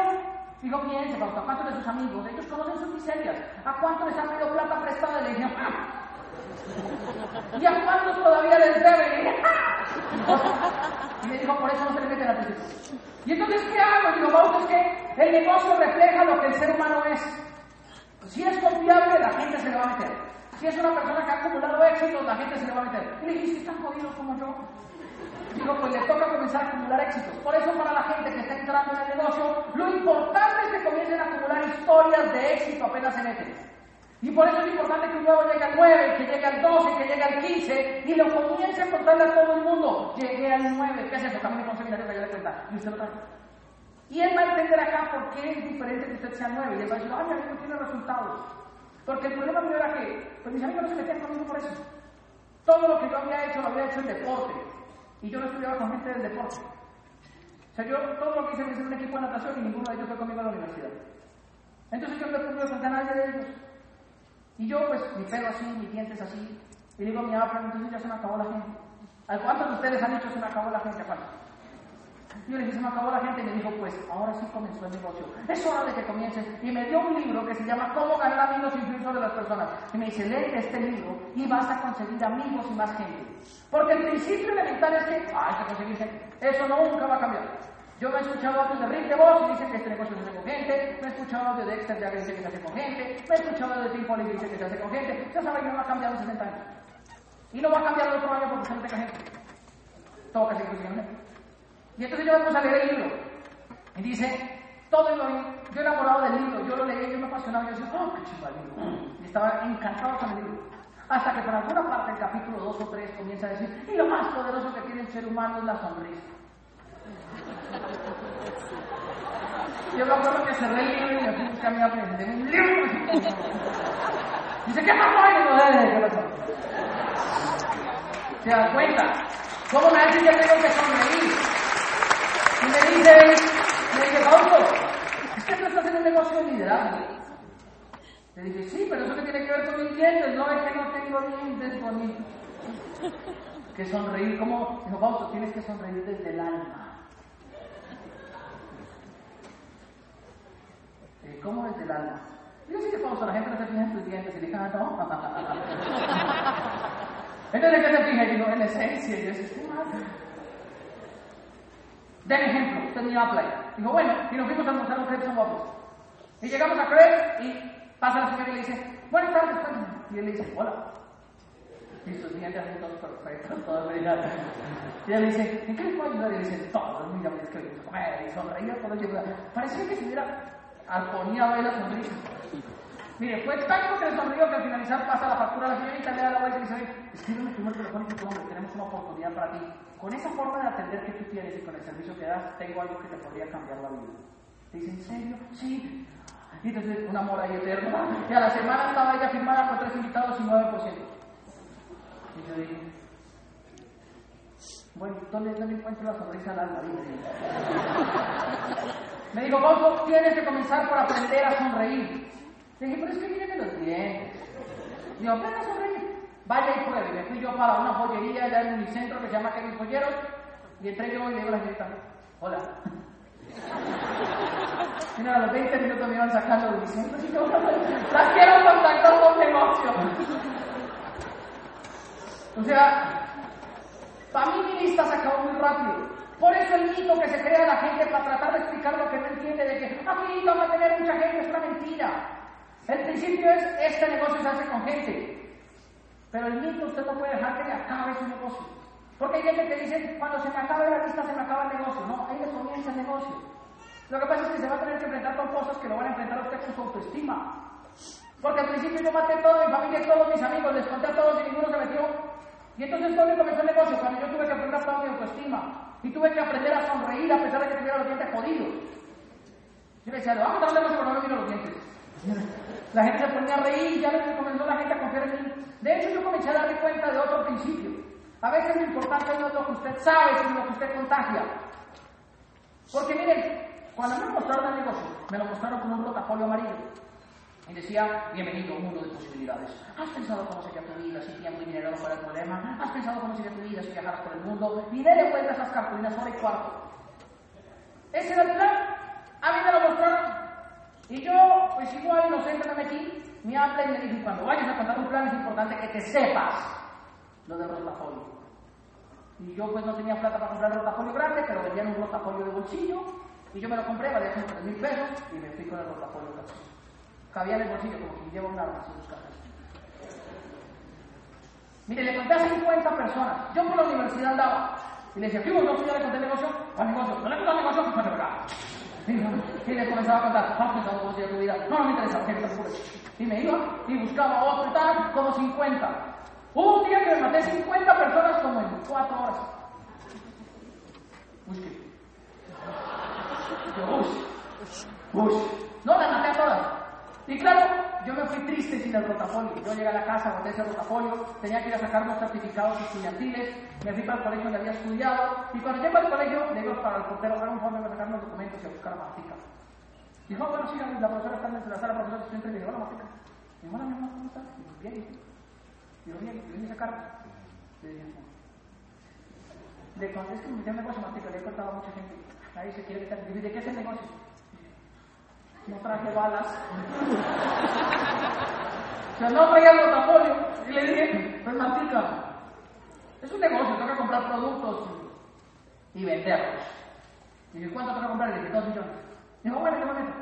Digo, piense, ¿a cuántos de sus amigos? Ellos conocen sus miserias. ¿A cuántos les han pedido plata prestada? Le dije, ¡ah! ¿Y a cuántos todavía les debe? Le dije, ¡ah! Y le dijo, por eso no se le mete la tristeza. ¿Y entonces qué hago? Y digo, Paulo, es que el negocio refleja lo que el ser humano es. Si es confiable, la gente se le va a meter. Si es una persona que ha acumulado éxitos, la gente se le va a meter. Y le dije, si están jodidos como yo. Digo, pues le toca comenzar a acumular éxitos. Por eso para la gente que está entrando en el negocio, lo importante es que comiencen a acumular historias de éxito apenas se meten. Y por eso es importante que un nuevo llegue al 9, que llegue al 12, que llegue al 15 y lo comience a contarle a todo el mundo. Llegué al 9, ¿qué es eso? También con seminario que yo le cuenta. Y usted lo trae. Y él va a entender acá por qué es diferente que usted sea 9. Y él va a decir, ay, amigo, tiene resultados. Porque el problema mío era que, pues mis amigos no se metían conmigo por eso. Todo lo que yo había hecho lo había hecho en deporte. Y yo no estudiaba con gente del deporte. O sea, yo todo lo que hice hice en un equipo de natación y ninguno de ellos fue conmigo a la universidad. Entonces yo no le pude a nadie de ellos. Y yo, pues, mi pelo así, mis dientes así. Y digo, mi pero entonces ya se me acabó la gente. ¿A cuántos de ustedes han dicho se me acabó la gente? ¿A yo le dije, se me acabó la gente y me dijo, pues ahora sí comenzó el negocio. Es hora de que comiences. Y me dio un libro que se llama Cómo ganar amigos y influir sobre las personas. Y me dice, lee este libro y vas a conseguir amigos y más gente. Porque el principio elemental es que hay que conseguir. Eso nunca va a cambiar. Yo me he escuchado audios de Rick DeVos y dice que este negocio se hace con gente. Me he escuchado audios de Dexter que dice que se hace con gente. Me he escuchado de Tim Foley que dice que se hace con gente. Ya saben que no va a cambiar en 60 años. Y no va a cambiar el otro año porque se no tenga gente. Todo seguir consiguiendo y entonces yo me puse a leer el libro. Y dice, todo lo yo enamorado del libro, yo lo leí, yo me apasionaba, yo decía, oh, qué chido el libro. Y estaba encantado con el libro. Hasta que por alguna parte del capítulo 2 o 3 comienza a decir, y lo más poderoso que tiene el ser humano es la sonrisa. Yo me acuerdo que cerré el libro y me fui a buscar mi un libro. Dice, ¿qué pasó ahí? No, ¿Se dan cuenta? ¿Cómo me hace que tengo que sonreír? Y me dice, me dice, Fausto, es que tú estás en un negocio de liderazgo. Le dije, sí, pero eso que tiene que ver con mis dientes, no es que no tengo dientes bonitos. Que sonreír, ¿cómo? Dijo, Fausto, tienes que sonreír desde el alma. ¿Cómo desde el alma? Yo sí que Fausto, la gente no se fija en tus dientes y le ah, no. Entonces, ¿qué se fija? Digo, en esencia, y yo decía, Den ejemplo, usted me iba a playa. Dijo, bueno, y nos fuimos a almorzar un crepe San Y llegamos a crepe y pasa la señora y le dice, buenas tardes, Y él le dice, hola. Y sus dientes hacen todos perfectos, todos brillantes. Y él le dice, ¿en qué le puedo ayudar? Y le dice, todo, mira, es que comer y sonreír por ayudar. Parecía que se hubiera arponiado ahí la sonrisa. Mire, fue tanto que le sonrió que al finalizar pasa la factura a la señorita, le da la vuelta y dice, escríbeme tu número telefónico, hombre, tenemos una oportunidad para ti. Con esa forma de atender que tú tienes y con el servicio que das, tengo algo que te podría cambiar la vida. Te dice, ¿en serio? Sí. Y entonces, un amor ahí eterno. Y a la semana estaba ella firmada por tres invitados y 9%. Y yo dije, bueno, ¿dónde, dónde encuentro la sonrisa al alma? Me dijo, vos tienes que comenzar por aprender a sonreír. Le dije, pero es que miren los dientes. Digo, aprenda a sonreír. Vaya y pruebe. Me fui yo para una joyería allá en mi centro que se llama Kevin Joyeros y entré yo y le digo a la señorita, hola. Mira, a los 20 minutos me iban sacando de centro y yo, las quiero contactar con negocio. O sea, para mí mi lista se acabó muy rápido. Por eso el mito que se crea la gente para tratar de explicar lo que no entiende de que aquí vamos a tener mucha gente es una mentira. El principio es, este negocio se hace con gente. Pero el mito usted no puede dejar que le acabe su negocio. Porque hay gente que dice, cuando se me acabe la vista se me acaba el negocio. No, ahí comienza el negocio. Lo que pasa es que se va a tener que enfrentar con cosas que lo van a enfrentar a usted con su autoestima. Porque al principio yo maté a toda mi familia y todos mis amigos, les conté a todos y ninguno se metió. Y entonces ¿dónde comenzó el negocio? Cuando yo tuve que aprender toda mi autoestima. Y tuve que aprender a sonreír a pesar de que tuviera los dientes jodidos. Yo le decía, vamos a darle pero no me los dientes. La gente se ponía a reír y ya comenzó la gente a confiar en mí. De hecho, yo comencé a darme cuenta de otro principio. A veces lo importante no es lo que usted sabe, sino lo que usted contagia. Porque miren, cuando me mostraron el negocio, me lo mostraron con un rotafolio amarillo. Y decía, bienvenido a un mundo de posibilidades. ¿Has pensado cómo sería tu vida si tiempo y dinero no fuera el problema? ¿Has pensado cómo sería tu vida si viajaras por el mundo? Y déle vuelta a esas cartulinas hora y cuarto. Ese era el plan. A mí me lo mostraron. Y yo, pues igual, inocente, me metí, me hablé y me dije, cuando vayas a contar un plan es importante que te sepas lo del rotafolio. Y yo pues no tenía plata para comprar el rotafolio grande, pero vendían un rotafolio de bolsillo, y yo me lo compré, valía 3 mil pesos, y me fui con el rotafolio grande. Cabía en el bolsillo, como quien lleva un arma sin buscar. Mire, le conté a 50 personas. Yo por la universidad andaba. Y le decía, ¿qué vos no le conté el negocio? ¿Cuál negocio? ¿No le conté el negocio? Pues acá. Y le comenzaba a contar, ¿has pensado cómo sería tu vida? No, no me interesa, ¿qué te Y me iba y buscaba otro tal, como 50. Hubo un día que me maté 50 personas como en 4 horas. Busque. Yo, uy, uy. No, las maté a todas. Y claro, yo me fui triste sin el rotafolio. Yo llegué a la casa, boté ese rotafolio, tenía que ir a sacar unos certificados estudiantiles, me fui para el colegio donde había estudiado, y cuando llego al colegio, le digo para el portero, haga un favor de sacar unos documentos y a buscar a Martica. Dijo, bueno, sí, la profesora está en la sala, la profesora siempre me dijo, hola Martica. Dijo, hola mi amor, ¿cómo estás? Dijo, bien, Dijo, bien, yo vine a sacar. Le dije. Le conté, es que me metí un negocio, Martica, le he contado a mucha gente. Nadie se quiere quitar. Dijo, ¿de qué es el negocio? No traje balas. o sea, no traía el portafolio. Y le dije, pues matica, es un negocio, tengo que comprar productos y venderlos. Y dije, ¿cuánto tengo que comprar? Le dije, dos millones. Dijo, bueno, ¿qué momento?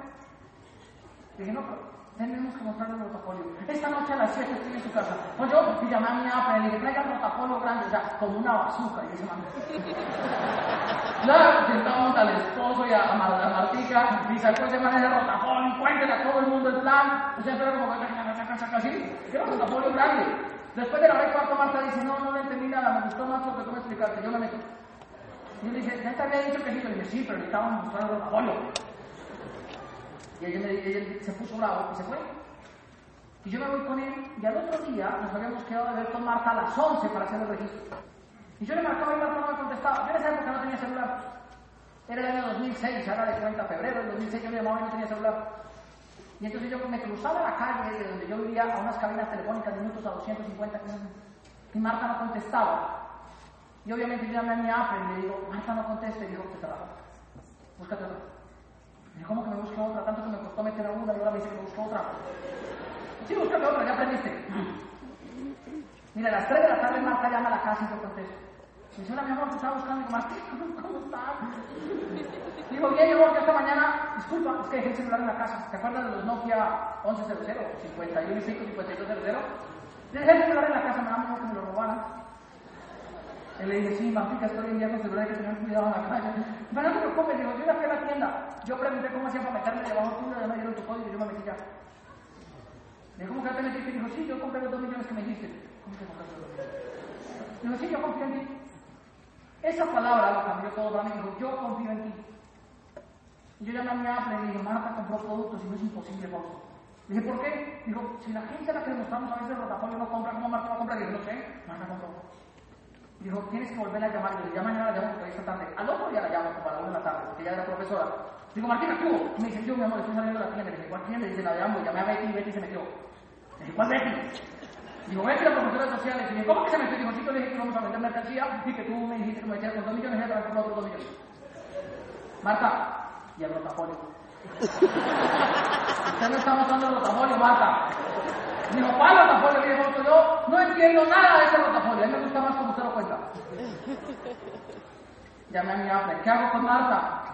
Dije, no, pero tenemos que mostrarle el rotafolio. Esta noche a las 7 estoy en su casa. Pues yo y llamé a mi apa y le dije, traiga rotafolio grande, o sea, como una bazooka. Y ese man. Claro, sentamos al esposo y a, a, a Martica y sacó ese man el rotafolio cuéntele a todo el mundo el plan. O sea, era como que así. Era un rotafolio grande. Después de la hora y cuarto, Marta dice, no, no le entendí nada, me gustó más lo que tú me explicaste, yo me meto. Y yo le dije, ya te había dicho que sí, le dije, sí, pero necesitábamos mostrar el rotafolio. Y ella, me, ella, se puso bravo y se fue. Y yo me voy con él y al otro día nos habíamos quedado de ver con Marta a las 11 para hacer el registro. Y yo le marcaba y Marta no me contestaba. Yo en esa época no tenía celular. Era el año 2006, ahora de cuenta febrero del 2006 yo me llamaba y no tenía celular. Y entonces yo me cruzaba la calle de donde yo vivía a unas cabinas telefónicas de minutos a 250 y Marta no contestaba. Y obviamente yo llamé a mi APRE y le digo, Marta no conteste, y dijo, te trabajo. Búscate otro. Y ¿cómo que me busque otra? Tanto que me costó meter a una y ahora me dice que me busque otra. Sí, búscate otra, ya aprendiste. Mira, a las 3 de la tarde Marta llama a la casa y yo contesto. Me dice, mi amor, te estaba buscando. Y Marta, ¿cómo estás? Digo, bien, amor, que esta mañana, disculpa, es que dejé el celular en la casa. ¿Te acuerdas de los Nokia 1100, 51 y 5, 5200? Dejé el celular en la casa, me da miedo que me lo robaran. Y le dije, sí, Martica, estoy en celular, hay que tener cuidado en la calle. Pero no te preocupes, digo, yo ya fui a la tienda. Yo pregunté cómo hacía para meterme debajo tuyo, ya me dieron tu código y yo me metí ya. Le ¿cómo que te metiste? Y dijo, sí, yo compré los dos millones que me dijiste. ¿Cómo que compraste los dos millones? Digo, sí, yo confío en ti. Esa palabra cambió todo para mí. Dijo, yo confío en ti. Y yo llamé a mi Apple y le dije, Marta compró productos y no es imposible, Fausto. Le dije, ¿por qué? Dijo, si la gente a la que le mostramos a veces el rotafolio no compra, ¿cómo Marta va a comprar? Dije, no sé, Marta compró. Dijo, tienes que volver a llamar. Y le ya mañana la llamo porque esta tarde. Al otro día la llamo como a la una tarde, porque ella era profesora. Digo, Martina, ¿qué hubo? Y me dice, yo, mi amor, estoy saliendo de la tienda. Le dije, ¿cuál tienda? Dice, la llamo. Llamé a Betty y Betty se metió. Le dije, ¿cuál Betty? Digo, Betty, la profesora social. Le dije, ¿cómo que se metió? Digo, sí, yo le dije que íbamos a vender mercancía y que tú me dijiste que me metiera con dos millones y ella te otros dos millones. Marta, y el rotafolio. Usted me está mostrando el rotafolio, Marta. Digo, ¿cuál rotafolio? Le dije, yo no entiendo nada de ese rotafolio. A mí me más como usted. Llamé a mi Apple. ¿Qué hago con Marta?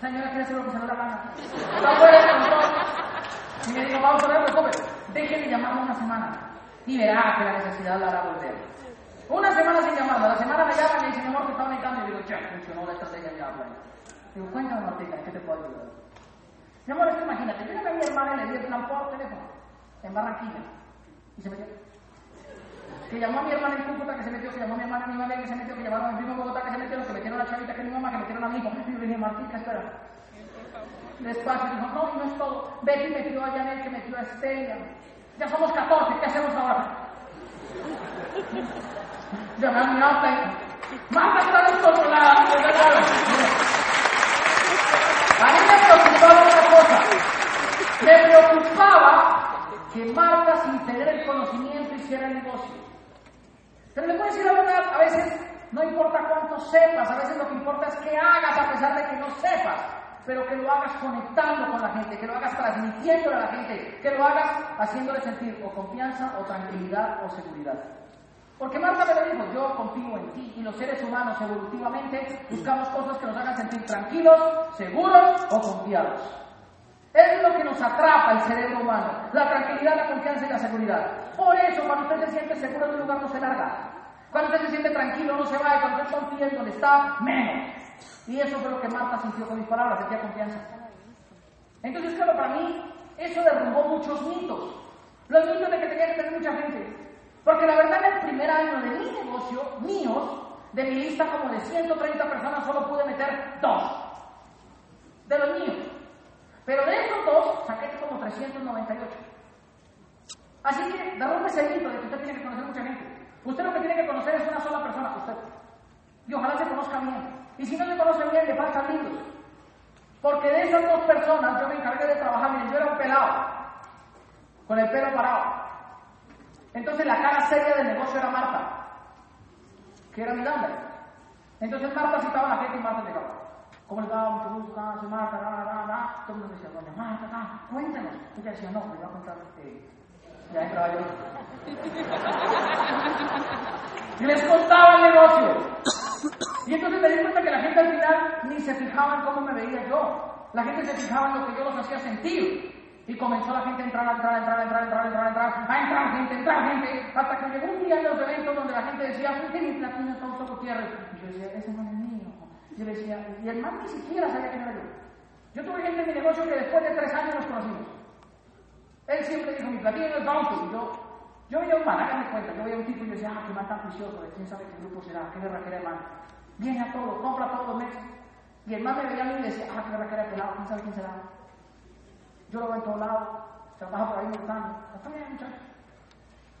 Señora, quiere hacer lo que se le da la gana. Está control. Y me dijo, vamos a ver, joven, déjeme llamarla una semana. Y verá que la necesidad la hará volver. Una semana sin llamarla. La semana me llama y me dice, mi amor, que estaba necesitando. Y digo, che, funcionó la estrategia de habla. Digo, cuéntame, Martica, ¿en qué te puedo ayudar? Mi amor, es imagínate, yo llamé a mi hermana y le di el plan por teléfono, en Barranquilla. Y se metió. Que llamó a mi hermana en Cúcuta, que se metió, que llamó a mi hermana en Ibagué, que se metió, que llamaron a mi primo en Bogotá, que se metió, que metieron a la chavita, que mi mamá, que metieron a mi hijo. Y yo le dije, Martica, espera. Despacio, dijo, no, y no es todo. Betty metió a Janet, que metió a Estela. Ya somos 14, ¿qué hacemos ahora? Llamé a mi hija Marta está descontrolada. A mí me preocupaba una cosa. Me preocupaba negocio. Pero le puedo decir la verdad, a veces no importa cuánto sepas, a veces lo que importa es que hagas a pesar de que no sepas, pero que lo hagas conectando con la gente, que lo hagas transmitiéndole a la gente, que lo hagas haciéndole sentir o confianza o tranquilidad o seguridad. Porque Marta me lo dijo, yo confío en ti y los seres humanos evolutivamente buscamos cosas que nos hagan sentir tranquilos, seguros o confiados. Es lo que nos atrapa el cerebro humano, la tranquilidad, la confianza y la seguridad. Por eso, cuando usted se siente seguro en un lugar, no se larga. Cuando usted se siente tranquilo, no se va. Cuando usted confía en donde está, menos. Y eso fue lo que Marta sintió con mis palabras, sentía confianza. Entonces, claro, para mí, eso derrumbó muchos mitos. Los mitos de que tenía que tener mucha gente. Porque la verdad, en el primer año de mi negocio, míos, de mi lista como de 130 personas, solo pude meter dos. De los míos. Pero de esos dos, saqué como 398. Así que derrumbe ese mito de que usted tiene que conocer mucha gente. Usted lo que tiene que conocer es una sola persona, usted. Y ojalá se conozca bien. Y si no se conoce bien, le faltan libros. Porque de esas dos personas yo me encargué de trabajar. Miren, yo era un pelado, con el pelo parado. Entonces la cara seria del negocio era Marta, que era mi nombre. Entonces Marta citaba a la gente y Marta llegaba. ¿Cómo le va? Mucho gusto, ah, soy Marta, da, da, da. Todo el mundo decía, doña Marta, da, cuéntanos. Ella decía, no, me va a contar. Eh, ya entraba yo. Y les contaba el negocio. Y entonces me di cuenta que la gente al final ni se fijaba en cómo me veía yo. La gente se fijaba en lo que yo los hacía sentir. Y comenzó la gente a entrar, a entrar, a entrar, a entrar, a entrar, a entrar, a entrar, a entrar gente, a entrar gente, hasta que llegó un día en los eventos donde la gente decía, ¿qué mi platino es Fausto Gutiérrez? Y yo decía, ese no es mío. Yo le decía, y el man ni siquiera sabía quién era yo. Yo tuve gente en mi negocio que después de tres años nos conocimos. Él siempre dijo, mi platino es Fausto. Y yo, yo veía un man, háganme cuenta, yo veía un tipo y yo decía, ah, qué man tan juicioso, quién sabe qué grupo será, qué guerra qué hermano. Viene a todo, compra todos los meses. Y el man me veía a mí y decía, ah, qué guerra qué pelado, quién sabe quién será. Yo lo veo en todos lados, trabaja por ahí montando. Está bien, muchachos.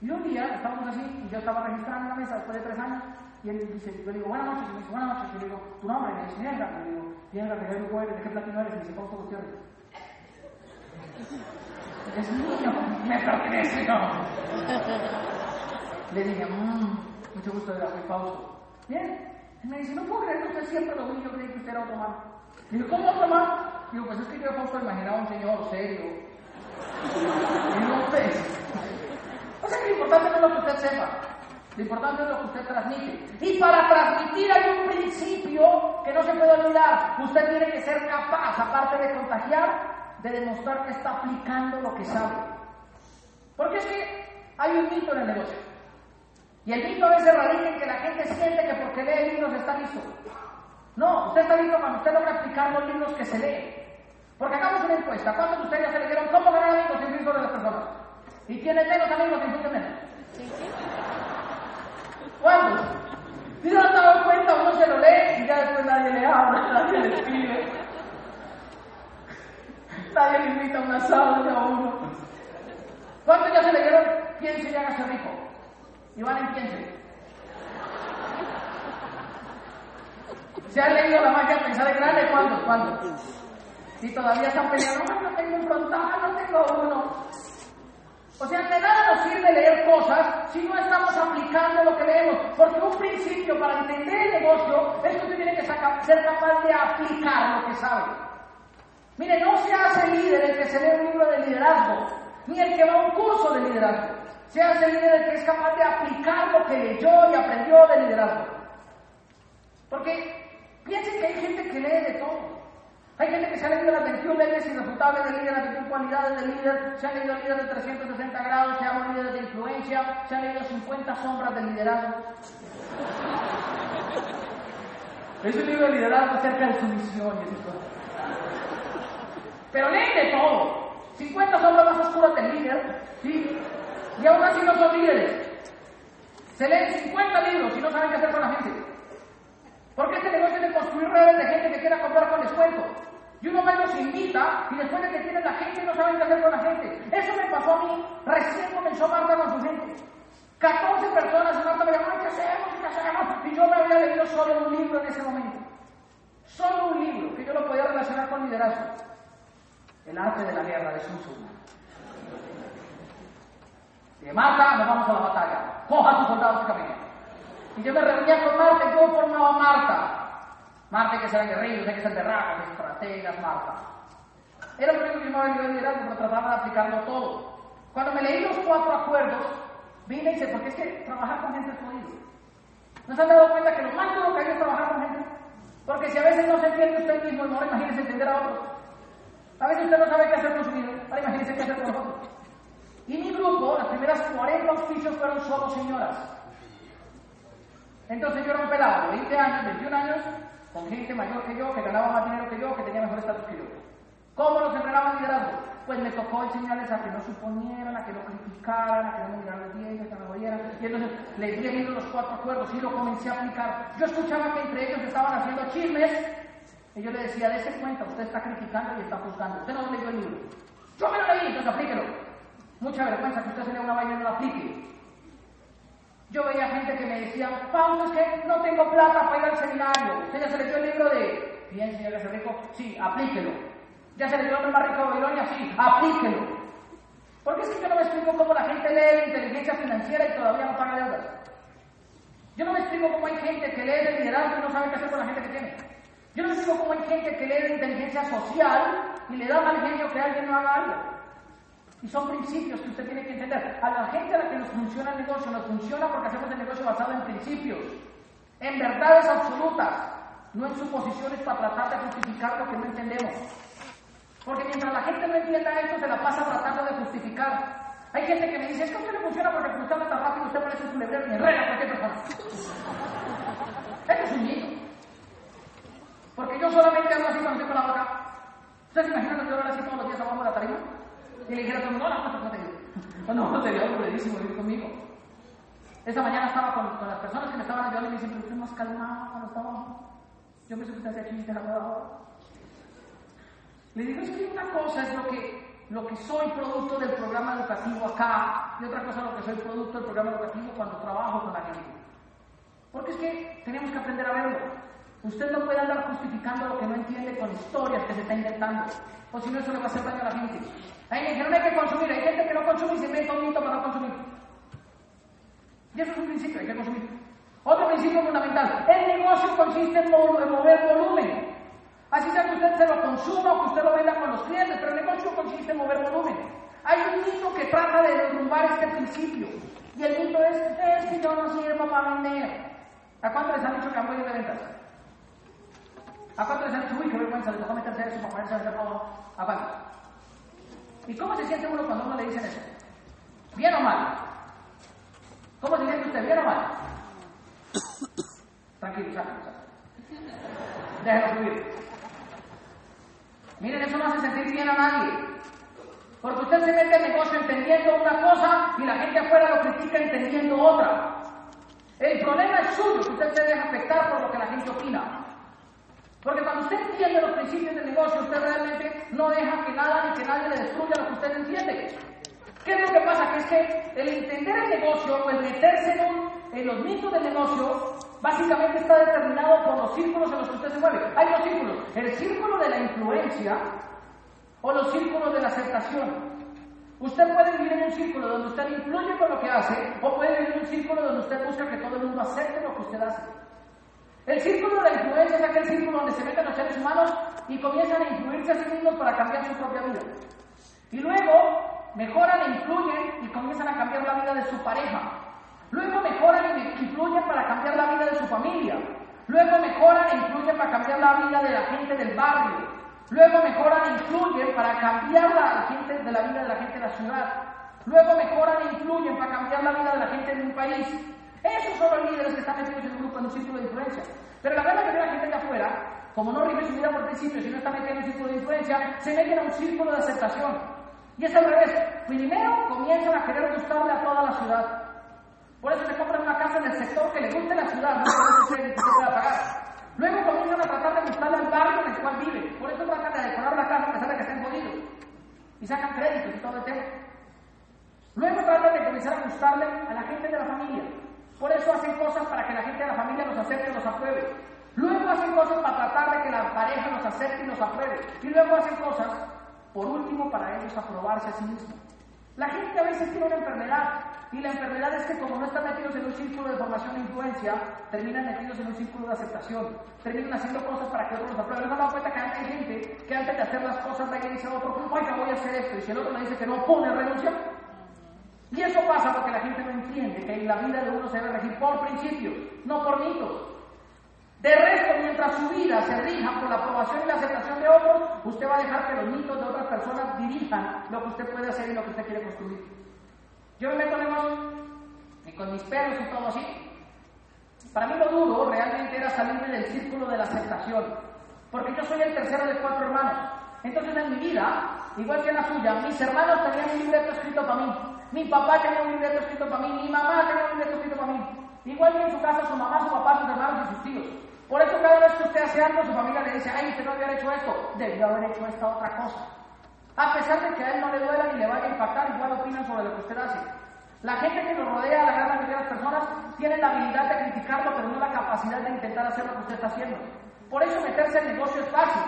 Y un día estábamos así, y yo estaba registrando en la mesa después de tres años, y él dice, yo digo, buenas noches, y dice, buenas noches, y le digo, tu nombre, me dice, Nienga, y le digo, ¿de qué grupo eres? ¿De qué platino eres? Y me dice, Fausto Gutiérrez. Es mío, me pertenece, no. Le dije, mmm, mucho gusto de la soy Fausto. Bien. Y me dice, no puedo creer que usted siempre lo vi, yo creí que usted era otro man. Y digo, ¿cómo otro man? Digo, pues es que yo Fausto imaginaba un señor serio. Y no pues. O sea que lo importante no es lo que usted sepa. Lo importante es lo que usted transmite. Y para transmitir hay un principio que no se puede olvidar. Usted tiene que ser capaz, aparte de contagiar, de demostrar que está aplicando lo que sabe. Porque es que hay un mito en el negocio. Y el mito a veces radica en que la gente siente que porque lee libros está listo. No, usted está listo cuando usted logra explicar los libros que se lee. Porque hagamos una encuesta. ¿Cuántos de ustedes ya se leyeron cómo ganar amigos sin de las personas? ¿Y tienen menos amigos riesgo menos? ¿Cuántos? Si no han dado cuenta, uno se lo lee y ya después nadie le habla, nadie le escribe. Nadie le invita a un asado ya a uno. ¿Cuántos ya se leyeron? Piense y hágase rico. Y van en piense. ¿Se han leído la magia pensar en grande? ¿Cuántos? ¿Cuántos? Y todavía están peleando, no tengo un frontal, no tengo uno. O sea, de nada nos sirve leer cosas si no estamos aplicando lo que leemos. Porque un principio para entender el negocio es que usted tiene que ser capaz de aplicar lo que sabe. Mire, no se hace líder el que se lee un libro de liderazgo, ni el que va a un curso de liderazgo. Se hace líder el que es capaz de aplicar lo que leyó y aprendió de liderazgo. Porque piensen que hay gente que lee de todo. Hay gente que se ha leído las 21 leyes irrefutables del líder, las 21 cualidades del líder, se ha leído líderes de 360 grados, se llama líderes de influencia, se ha leído 50 sombras del liderazgo. Es un libro de liderazgo acerca de su misión y esas cosas. Pero leen de todo. 50 sombras más oscuras del líder, ¿sí? Y aún así no son líderes. Se leen 50 libros y no saben qué hacer con la gente. Porque este negocio de construir redes de gente que quiera comprar con descuento. Y uno va los invita y después de que tienen la gente no saben qué hacer con la gente. Eso me pasó a mí. Recién comenzó Marta con su gente. 14 personas y Marta me dijo, ¿qué hacemos? ¿Qué hacemos? Y yo me había leído solo un libro en ese momento. Solo un libro que yo lo podía relacionar con liderazgo. El arte de la guerra de Sun Tzu. Y Marta, nos vamos a la batalla. Coja a tus soldados y camina. Y yo me reunía con Marta y formaba Marta. Marta que ser guerreros, hay que ser berracos, estrategas, Marta. Era lo único que me había liderazgo, pero trataba de aplicarlo todo. Cuando me leí los cuatro acuerdos, vine y dije, porque es que trabajar con gente es jodido. ¿No se han dado cuenta que lo más duro que hay es trabajar con gente? Porque si a veces no se entiende usted mismo, no imagínese entender a otros. A veces usted no sabe qué hacer con su vida, ahora imagínese qué hacer con otros. Y mi grupo, las primeras 40 auspicios fueron solo señoras. Entonces yo era un pelado de 20 años, 21 años, con gente mayor que yo, que ganaba más dinero que yo, que tenía mejor estatus que yo. ¿Cómo los entrenaba en liderazgo? Pues me tocó enseñarles a que no suponieran, a que no criticaran, a que no miraran bien, a que no oyeran. Y entonces les di los cuatro acuerdos y lo comencé a aplicar. Yo escuchaba que entre ellos estaban haciendo chismes y yo le decía, dése cuenta, usted está criticando y está juzgando. Usted no leyó el libro. Yo me lo leí, entonces aplíquelo. Mucha vergüenza que usted se lea una vaina y no la aplique. Yo veía gente que me decía, Paulo, es que no tengo plata para ir al seminario. Usted ya se leyó el libro de, bien, señor rico, sí, aplíquelo. Ya se leyó el más rico de Babilonia, sí, aplíquelo. Porque es que yo no me explico cómo la gente lee la inteligencia financiera y todavía no paga deudas. Yo no me explico cómo hay gente que lee de liderazgo y no sabe qué hacer con la gente que tiene. Yo no me explico cómo hay gente que lee de inteligencia social y le da mal genio que alguien no haga algo. Y son principios que usted tiene que entender. A la gente a la que nos funciona el negocio, nos funciona porque hacemos el negocio basado en principios, en verdades absolutas, no en suposiciones para tratar de justificar lo que no entendemos. Porque mientras la gente no entienda esto, se la pasa tratando de justificar. Hay gente que me dice, es que a usted le funciona porque funciona tan rápido, usted parece un lebrero y enreda cualquier persona. Esto es un mito. Porque yo solamente hago así cuando estoy la boca. ¿Ustedes imaginan que yo así todos los días abajo de la tarima? Y le dijera a todo el mundo, no, no, no te digo. No, no te digo, aburridísimo vivir conmigo. Esta mañana estaba con, con, las personas que me estaban ayudando y me dicen, pero usted más calmado cuando estaba Yo pensé que usted hacía chistes ahora. Le digo, es que una cosa es lo que, lo que soy producto del programa educativo acá y otra cosa es lo que soy producto del programa educativo cuando trabajo con la gente. Porque es que tenemos que aprender a verlo. Usted no puede andar justificando lo que no entiende con historias que se está inventando, o si no eso le va a hacer daño a la gente. Ahí me dijeron, hay que consumir, hay gente que no consume y se inventa un mito para no consumir. Y eso es un principio, hay que consumir. Otro principio fundamental, el negocio consiste en mover volumen. Así sea que usted se lo consuma o que usted lo venda con los clientes, pero el negocio consiste en mover volumen. Hay un mito que trata de derrumbar este principio. Y el mito es, es que yo no sirvo para vender. ¿A cuánto les han dicho que han de ventas? ¿A cuánto les han dicho, uy, qué vergüenza, le tocó meterse eso para ponerse a? ¿A cuánto? ¿Y cómo se siente uno cuando uno le dicen eso? ¿Bien o mal? ¿Cómo se siente usted? ¿Bien o mal? Tranquilo, sáquenlo. Déjalo subir. Miren, eso no hace sentir bien a nadie. Porque usted se mete al negocio entendiendo una cosa y la gente afuera lo critica entendiendo otra. El problema es suyo, que usted se deja afectar por lo que la gente opina. Porque cuando usted entiende los principios del negocio, usted realmente no deja que nada ni que nadie le destruya lo que usted entiende. ¿Qué es lo que pasa? Que es que el entender el negocio o el meterse en, en los mitos del negocio básicamente está determinado por los círculos en los que usted se mueve. Hay dos círculos, el círculo de la influencia o los círculos de la aceptación. Usted puede vivir en un círculo donde usted influye con lo que hace o puede vivir en un círculo donde usted busca que todo el mundo acepte lo que usted hace. El círculo de la influencia es aquel círculo donde se meten los seres humanos y comienzan a influirse a sí mismos para cambiar su propia vida. Y luego mejoran e influyen y comienzan a cambiar la vida de su pareja. Luego mejoran e influyen para cambiar la vida de su familia. Luego mejoran e influyen para cambiar la vida de la gente del barrio. Luego mejoran e influyen para cambiar la, gente, de la vida de la gente de la ciudad. Luego mejoran e influyen para cambiar la vida de la gente de un país. Esos son los líderes que están metidos en un grupo, en un círculo de influencia. Pero la gran mayoría de la gente de afuera, como no rige su vida por principios y no está metida en un círculo de influencia, se meten en un círculo de aceptación. Y es al revés. Primero comienzan a querer gustarle a toda la ciudad. Por eso se compran una casa en el sector que le guste la ciudad, no se, se pueda pagar. Luego comienzan a tratar de gustarle al barrio en el cual vive. Por eso tratan de decorar la casa a pesar de que estén jodidos. Y sacan créditos y todo el tema. Luego tratan de comenzar a gustarle a la gente de la familia. Por eso hacen cosas para que la gente de la familia los acepte y los apruebe. Luego hacen cosas para tratar de que la pareja los acepte y los apruebe. Y luego hacen cosas, por último, para ellos aprobarse a sí mismos. La gente a veces tiene una enfermedad Y la enfermedad es que como no están metidos en un círculo de formación e influencia, terminan metidos en un círculo de aceptación. Terminan haciendo cosas para que otros los aprueben. ¿No se dan cuenta que hay gente que antes de hacer las cosas va y dice a otro, oiga, voy a hacer esto? Y si el otro le dice que no, pone renuncia. Y eso pasa porque la gente no entiende que en la vida de uno se debe regir por principios, no por mitos. De resto, mientras su vida se rija por la aprobación y la aceptación de otros, usted va a dejar que los mitos de otras personas dirijan lo que usted puede hacer y lo que usted quiere construir. Yo me meto en negocio, y con mis pelos y todo así. Para mí lo duro realmente era salirme del círculo de la aceptación, porque yo soy el tercero de cuatro hermanos. Entonces en mi vida, igual que en la suya, mis hermanos tenían un libreto escrito para mí, mi papá tenía un libreto escrito para mí, mi mamá tenía un libreto escrito para mí. Igual que en su casa, su mamá, su papá, sus hermanos y sus tíos. Por eso cada vez que usted hace algo, su familia le dice, ay, usted no había hecho esto, debió haber hecho esta otra cosa. A pesar de que a él no le duela ni le vaya a impactar, igual opinan sobre lo que usted hace. La gente que nos rodea, la gran mayoría de las personas, tiene la habilidad de criticarlo, pero no la capacidad de intentar hacer lo que usted está haciendo. Por eso meterse en negocio es fácil.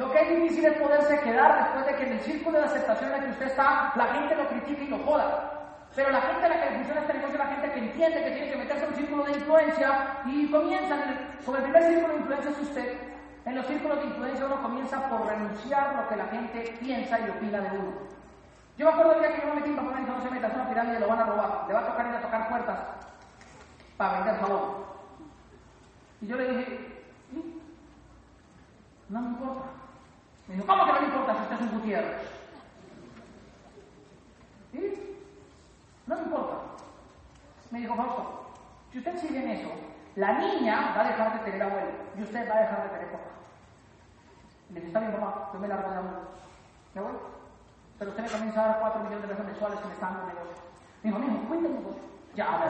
Lo que es difícil es poderse quedar después de que en el círculo de aceptación en el que usted está, la gente lo critique y lo joda. Pero la gente a la que le funciona este negocio es la gente que entiende que tiene que meterse en un círculo de influencia y comienza, sobre el primer círculo de influencia es usted. En los círculos de influencia uno comienza por renunciar lo que la gente piensa y opina de uno. Yo me acuerdo el día que yo me metí en me dijo, no se meta, es una pirámide, lo van a robar, le va a tocar ir a tocar puertas para vender jabón. Y yo le dije, no me importa. Me dijo, ¿cómo que no me importa si usted es un Gutiérrez? ¿Sí? No me importa. Me dijo Fausto, si usted sigue en eso, la niña va a dejar de tener abuelo y usted va a dejar de tener papá. Le dije, está bien, papá, yo me largo de abuelo. ¿Me voy? Pero usted me comienza a dar 4 millones de pesos mensuales que me están dando negocio. Me dijo, mijo, cuéntame. Ya, a ver,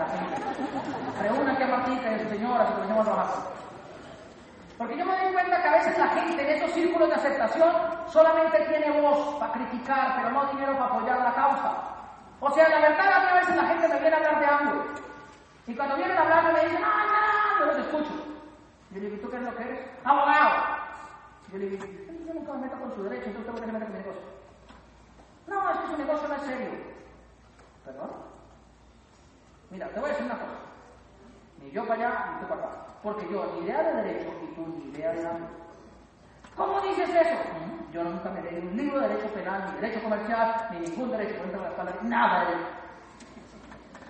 Pregunta que a Martita y su señora si comenzamos a trabajar. Porque yo me doy cuenta que a veces la gente en esos círculos de aceptación solamente tiene voz para criticar, pero no dinero para apoyar la causa. O sea, la verdad, a veces la gente me viene a hablar de hambre. Y cuando vienen a hablar me dicen, ¡ah, no! Yo los escucho. Yo le digo, ¿tú qué es lo que eres? ¡Abogado! Yo le digo, yo nunca me meto con su derecho, entonces usted puede que me con mi negocio. No, es que su negocio no es serio. ¿Perdón? Mira, te voy a decir una cosa. Ni yo para allá, ni tú para acá. Porque yo ni idea de derecho y tú ni idea de hambre. ¿Cómo dices eso? Yo nunca me leí un libro de derecho penal, ni derecho comercial, ni ningún derecho, por la espalda, nada de derecho.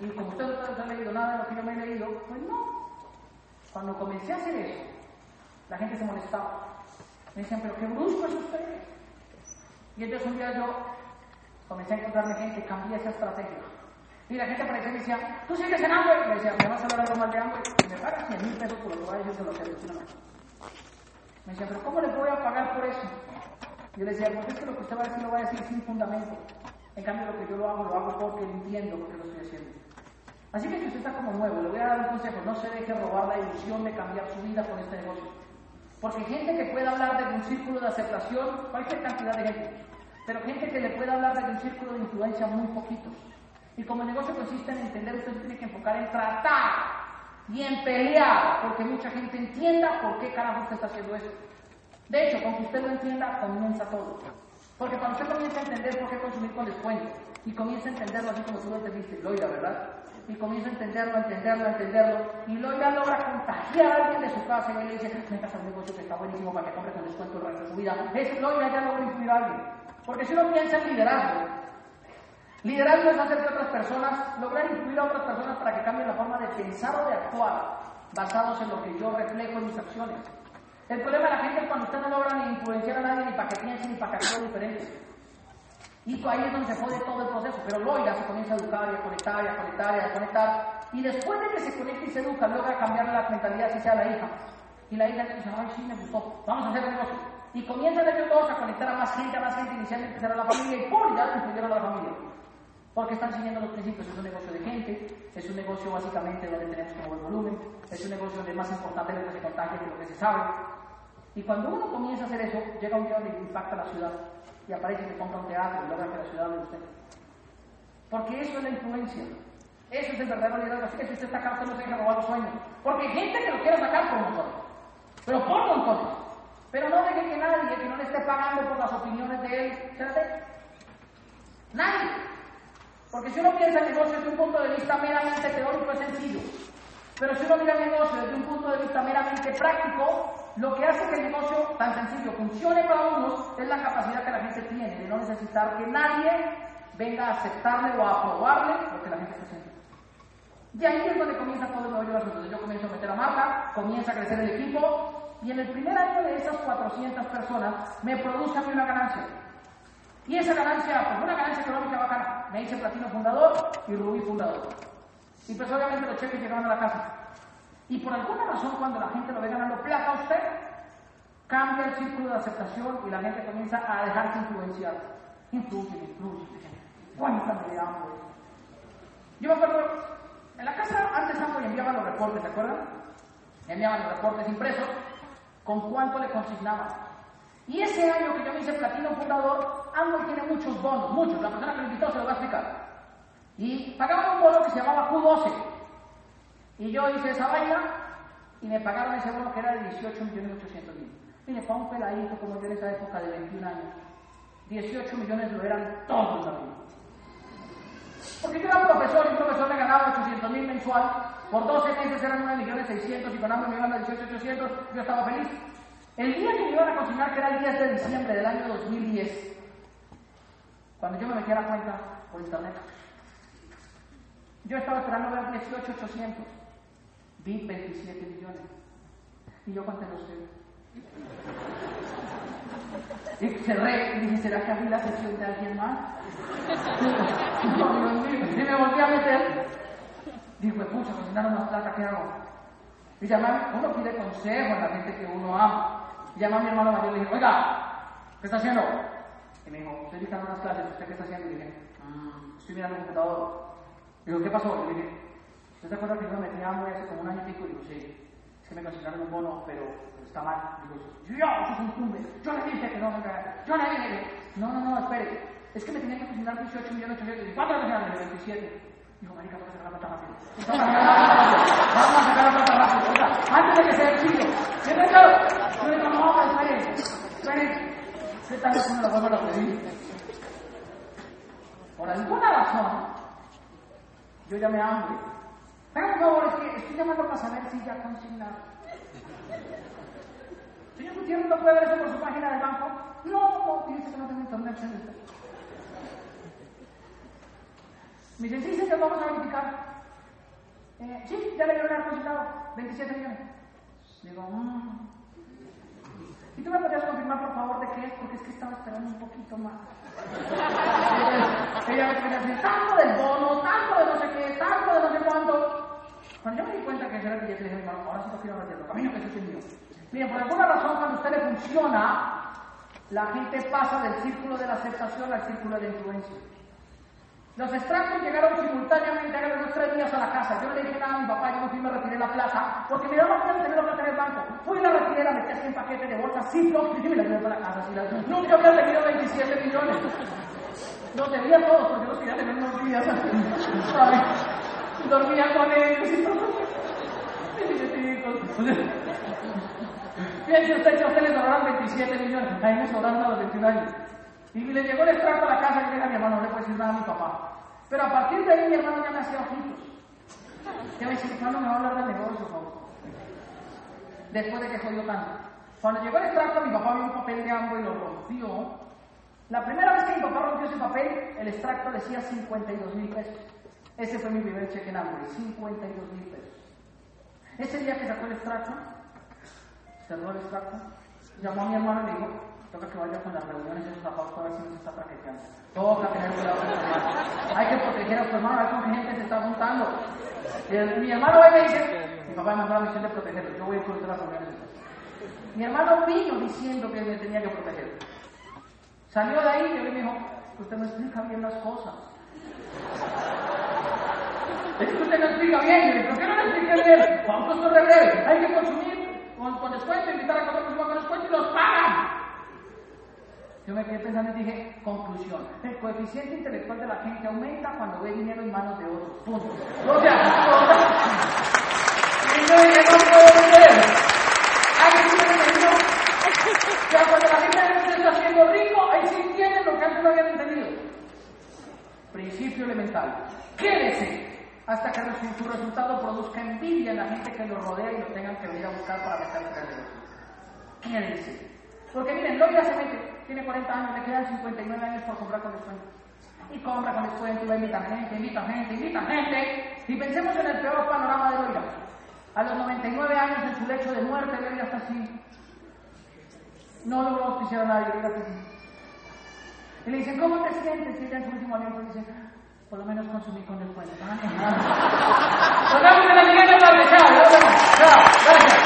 Y como ustedes no han leído nada de lo que yo me he leído, pues no. Cuando comencé a hacer eso, la gente se molestaba. Me decían, pero qué brusco es usted. Y entonces un día yo comencé a encontrarme gente, cambié esa estrategia. Y la gente aparecía y me decía, ¿tú sigues en hambre? Me decía, ¿me vas a hablar algo mal de hambre? Y me pagas 100 mil pesos por lo que voy a decir de lo que Me decía, ¿pero cómo le voy a pagar por eso? Yo le decía, porque es que lo que usted va a decir lo va a decir sin fundamento. En cambio, lo que yo lo hago, lo hago porque entiendo lo que lo estoy haciendo. Así que si usted está como nuevo, le voy a dar un consejo, no se deje robar la ilusión de cambiar su vida con este negocio. Porque gente que pueda hablar de un círculo de aceptación, cualquier cantidad de gente, pero gente que le pueda hablar de un círculo de influencia muy poquitos. Y como el negocio consiste en entender, usted tiene que enfocar en tratar y en pelear, porque mucha gente entienda por qué carajo usted está haciendo eso. De hecho, con que usted lo entienda, comienza todo. Porque cuando usted comienza a entender por qué consumir con descuento, y comienza a entenderlo así como tú lo entendiste, Loira, ¿verdad? Y comienza a entenderlo, a entenderlo, a entenderlo, y Loira logra contagiar a alguien de su casa y le dice, metas un negocio que está buenísimo para que compre con descuento el resto de su vida. Es Loira ya logra influir a alguien. Porque si uno piensa en liderazgo, liderazgo es hacer que otras personas, lograr influir a otras personas para que cambien la forma de pensar o de actuar, basados en lo que yo reflejo en mis acciones. El problema de la gente es cuando usted no logra ni influenciar a nadie, ni para que piense, ni para que actúe diferente. Y ahí es donde se jode todo el proceso. Pero Loira se comienza a educar y a conectar y a conectar y a conectar. Y después de que se conecta y se educa, logra cambiarle la mentalidad, si sea la hija. Y la hija dice, ay, sí, me gustó, vamos a hacer el negocio. Y comienzan ellos todos a conectar a más gente, a más gente, inicialmente será la familia y ¡pum! ya influyeron a la familia. Porque están siguiendo los principios. Es un negocio de gente, es un negocio básicamente donde tenemos como el volumen, es un negocio donde es más importante lo que se contagia que lo que se sabe. Y cuando uno comienza a hacer eso, llega un día donde impacta la ciudad y aparece que compra un teatro y logra que la ciudad de usted. Porque eso es la influencia. Eso es el verdadero liderazgo. Así que si usted está acá, usted no se deja robar los sueños. Porque hay gente que lo quiere sacar por montones. Pero por montones. Pero no deje que nadie que no le esté pagando por las opiniones de él se la dé. Nadie. Porque si uno piensa el negocio desde un punto de vista meramente teórico es sencillo. Pero si uno mira el negocio desde un punto de vista meramente práctico, lo que hace que el negocio tan sencillo funcione para unos es la capacidad que la gente tiene de no necesitar que nadie venga a aceptarle o a aprobarle lo que la gente está haciendo. Y ahí es donde comienza todo el nuevo asunto. Yo comienzo a meter a marca, comienza a crecer el equipo y en el primer año de esas 400 personas me produce a mí una ganancia. Y esa ganancia, pues una ganancia económica bacana. Me hice platino fundador y rubí fundador. Y pues obviamente los cheques llegaban a la casa. Y por alguna razón cuando la gente lo ve ganando plata a usted, cambia el círculo de aceptación y la gente comienza a dejarse influenciar. Influye, influye. Cuéntame de hambre. Yo me acuerdo, en la casa antes Amway enviaba los reportes, ¿se acuerdan? Enviaban los reportes impresos con cuánto le consignaban. Y ese año que yo me hice platino fundador, Amway tiene muchos bonos, muchos. La persona que me invitó se lo va a explicar. Y pagaban un bono que se llamaba Q12. Y yo hice esa vaina y me pagaron ese bono que era de 18 millones 800 mil. Mire, para un peladito como yo en esa época de 21 años, 18 millones lo eran todos la vida. Porque yo era profesor y un profesor me ganaba 800 mil mensual, por 12 meses eran 1 millones 600 y con hambre me iban a 18 800, yo estaba feliz. El día que me iban a consignar, que era el 10 de diciembre del año 2010, cuando yo me metí a la cuenta por internet, yo estaba esperando ver 18 800, vi 27 millones y yo conté los ceros. Y cerré y dije, ¿será que abrí la sesión de alguien más? Y me volví a meter. Digo, pucha, cocinaron más plata, ¿qué hago? Y llamé, uno pide consejo a la gente que uno ama. Y llamé a mi hermano mayor y le dije, oiga, ¿qué está haciendo? Y me dijo, estoy dictando unas clases, ¿usted qué está haciendo? Y dije, mmm, estoy mirando el computador. Digo, ¿qué pasó? Y le dije, ¿usted se acuerda que yo me metí hambre hace como un año y pico? Y digo, sí, es que me consignaron un bono, pero está mal. Digo, yo, eso es un tumbe. Yo le dije que no me cagara. Yo le dije, no, no, no, espere. Es que me tenían que consignar 18 millones 800. ¿Y cuánto le consignaron? 27. Digo, marica, vamos a sacar la plata rápido. Vamos a sacar la plata rápido. O sea, antes de que se exilio. ¿Me entendió? Yo le digo, no, espere, espere. ¿Qué tal es una la vuelvo a pedir? Por alguna razón, yo llamé a hambre. Venga, por favor, es que estoy llamando para saber si ya consignaron. Señor Gutiérrez, ¿no puede ver eso por su página del banco? No, no, dice que no tengo internet. Me dice, sí, señor, vamos a verificar. Eh, sí, ya le dieron el consignado, 27 millones. Digo, mmm. ¿Y tú me podrías confirmar, por favor, de qué es? Porque es que estaba esperando un poquito más. Ella me quería decir, tanto del bono, tanto de no sé qué, tanto de no sé cuánto. Cuando yo me di cuenta que era el billete, le dije, hermano, ahora sí lo quiero meterlo, camino que eso es mío. Miren, por alguna razón, cuando usted le funciona, la gente pasa del círculo de la aceptación al círculo de la influencia. Los extractos llegaron simultáneamente a los tres días a la casa. Yo le dije nada a mi papá, yo no fui me retiré la plata, porque me daba miedo tener la plata en el banco. Fui y la retiré, la metí así en paquete de bolsa, Ziploc, y me la llevé para la casa. La... Nunca había tenido 27 millones. Los debía todos, porque los quería tener unos días. Dormía con ellos y todo. Fíjense usted que a usted le sobraron 27 millones, a mí me sobraron a los 21 años. Y le llegó el extracto a la casa y le dije a mi hermano, no le puedo decir nada a mi papá. Pero a partir de ahí mi hermano ya me hacía ojitos. Ya me dice, hermano, me va a hablar del negocio, favor. Después de que jodió tanto. Cuando llegó el extracto, mi papá vio un papel de ambos y lo rompió. La primera vez que mi papá rompió ese papel, el extracto decía 52 mil pesos. Ese fue mi primer cheque en hambre, 52 mil pesos. Ese día que sacó el extracto, cerró el extracto, llamó a mi hermano y le dijo, toca que vaya con las reuniones esos zapatos para ver si no se está traqueteando. Toca tener cuidado con tu hermano. Hay que proteger a tu hermano, a ver con qué gente se está juntando. Mi hermano me dice, mi papá me mandó la misión de protegerlo, yo voy a ir con las reuniones. Mi hermano vino diciendo que me tenía que proteger. Salió de ahí y me dijo, usted no explica bien las cosas. Es que usted no explica bien. ¿por qué no lo explica bien? Costo de breve. Hay que consumir con, con descuento, invitar a comer con descuento y los pagan. Yo me quedé pensando y dije, conclusión, el coeficiente intelectual de la gente aumenta cuando ve dinero en manos de otros. Punto. O sea, y yo dije, no puede ser. Hay que entendido. O sea, cuando la gente está haciendo rico, ahí sí entienden lo que antes no habían entendido. Principio elemental. mental. Quédese hasta que su resultado produzca envidia en la gente que lo rodea y lo tengan que venir a buscar para meterse en el. Quédese. Porque miren, Loida se mete, tiene 40 años, le quedan 59 años por comprar con descuento. Y compra con descuento, y invita gente, invita gente, invita gente. Y pensemos en el peor panorama de Loira. A los 99 años en su lecho de muerte, Loira está así. No logró auspiciar a nadie, Loira está así. Y le dicen, ¿cómo te sientes? Y ella en su último aliento dice, ah, por lo menos consumí con descuento. Ah, mi hermano. Nos vemos en Chao, gracias.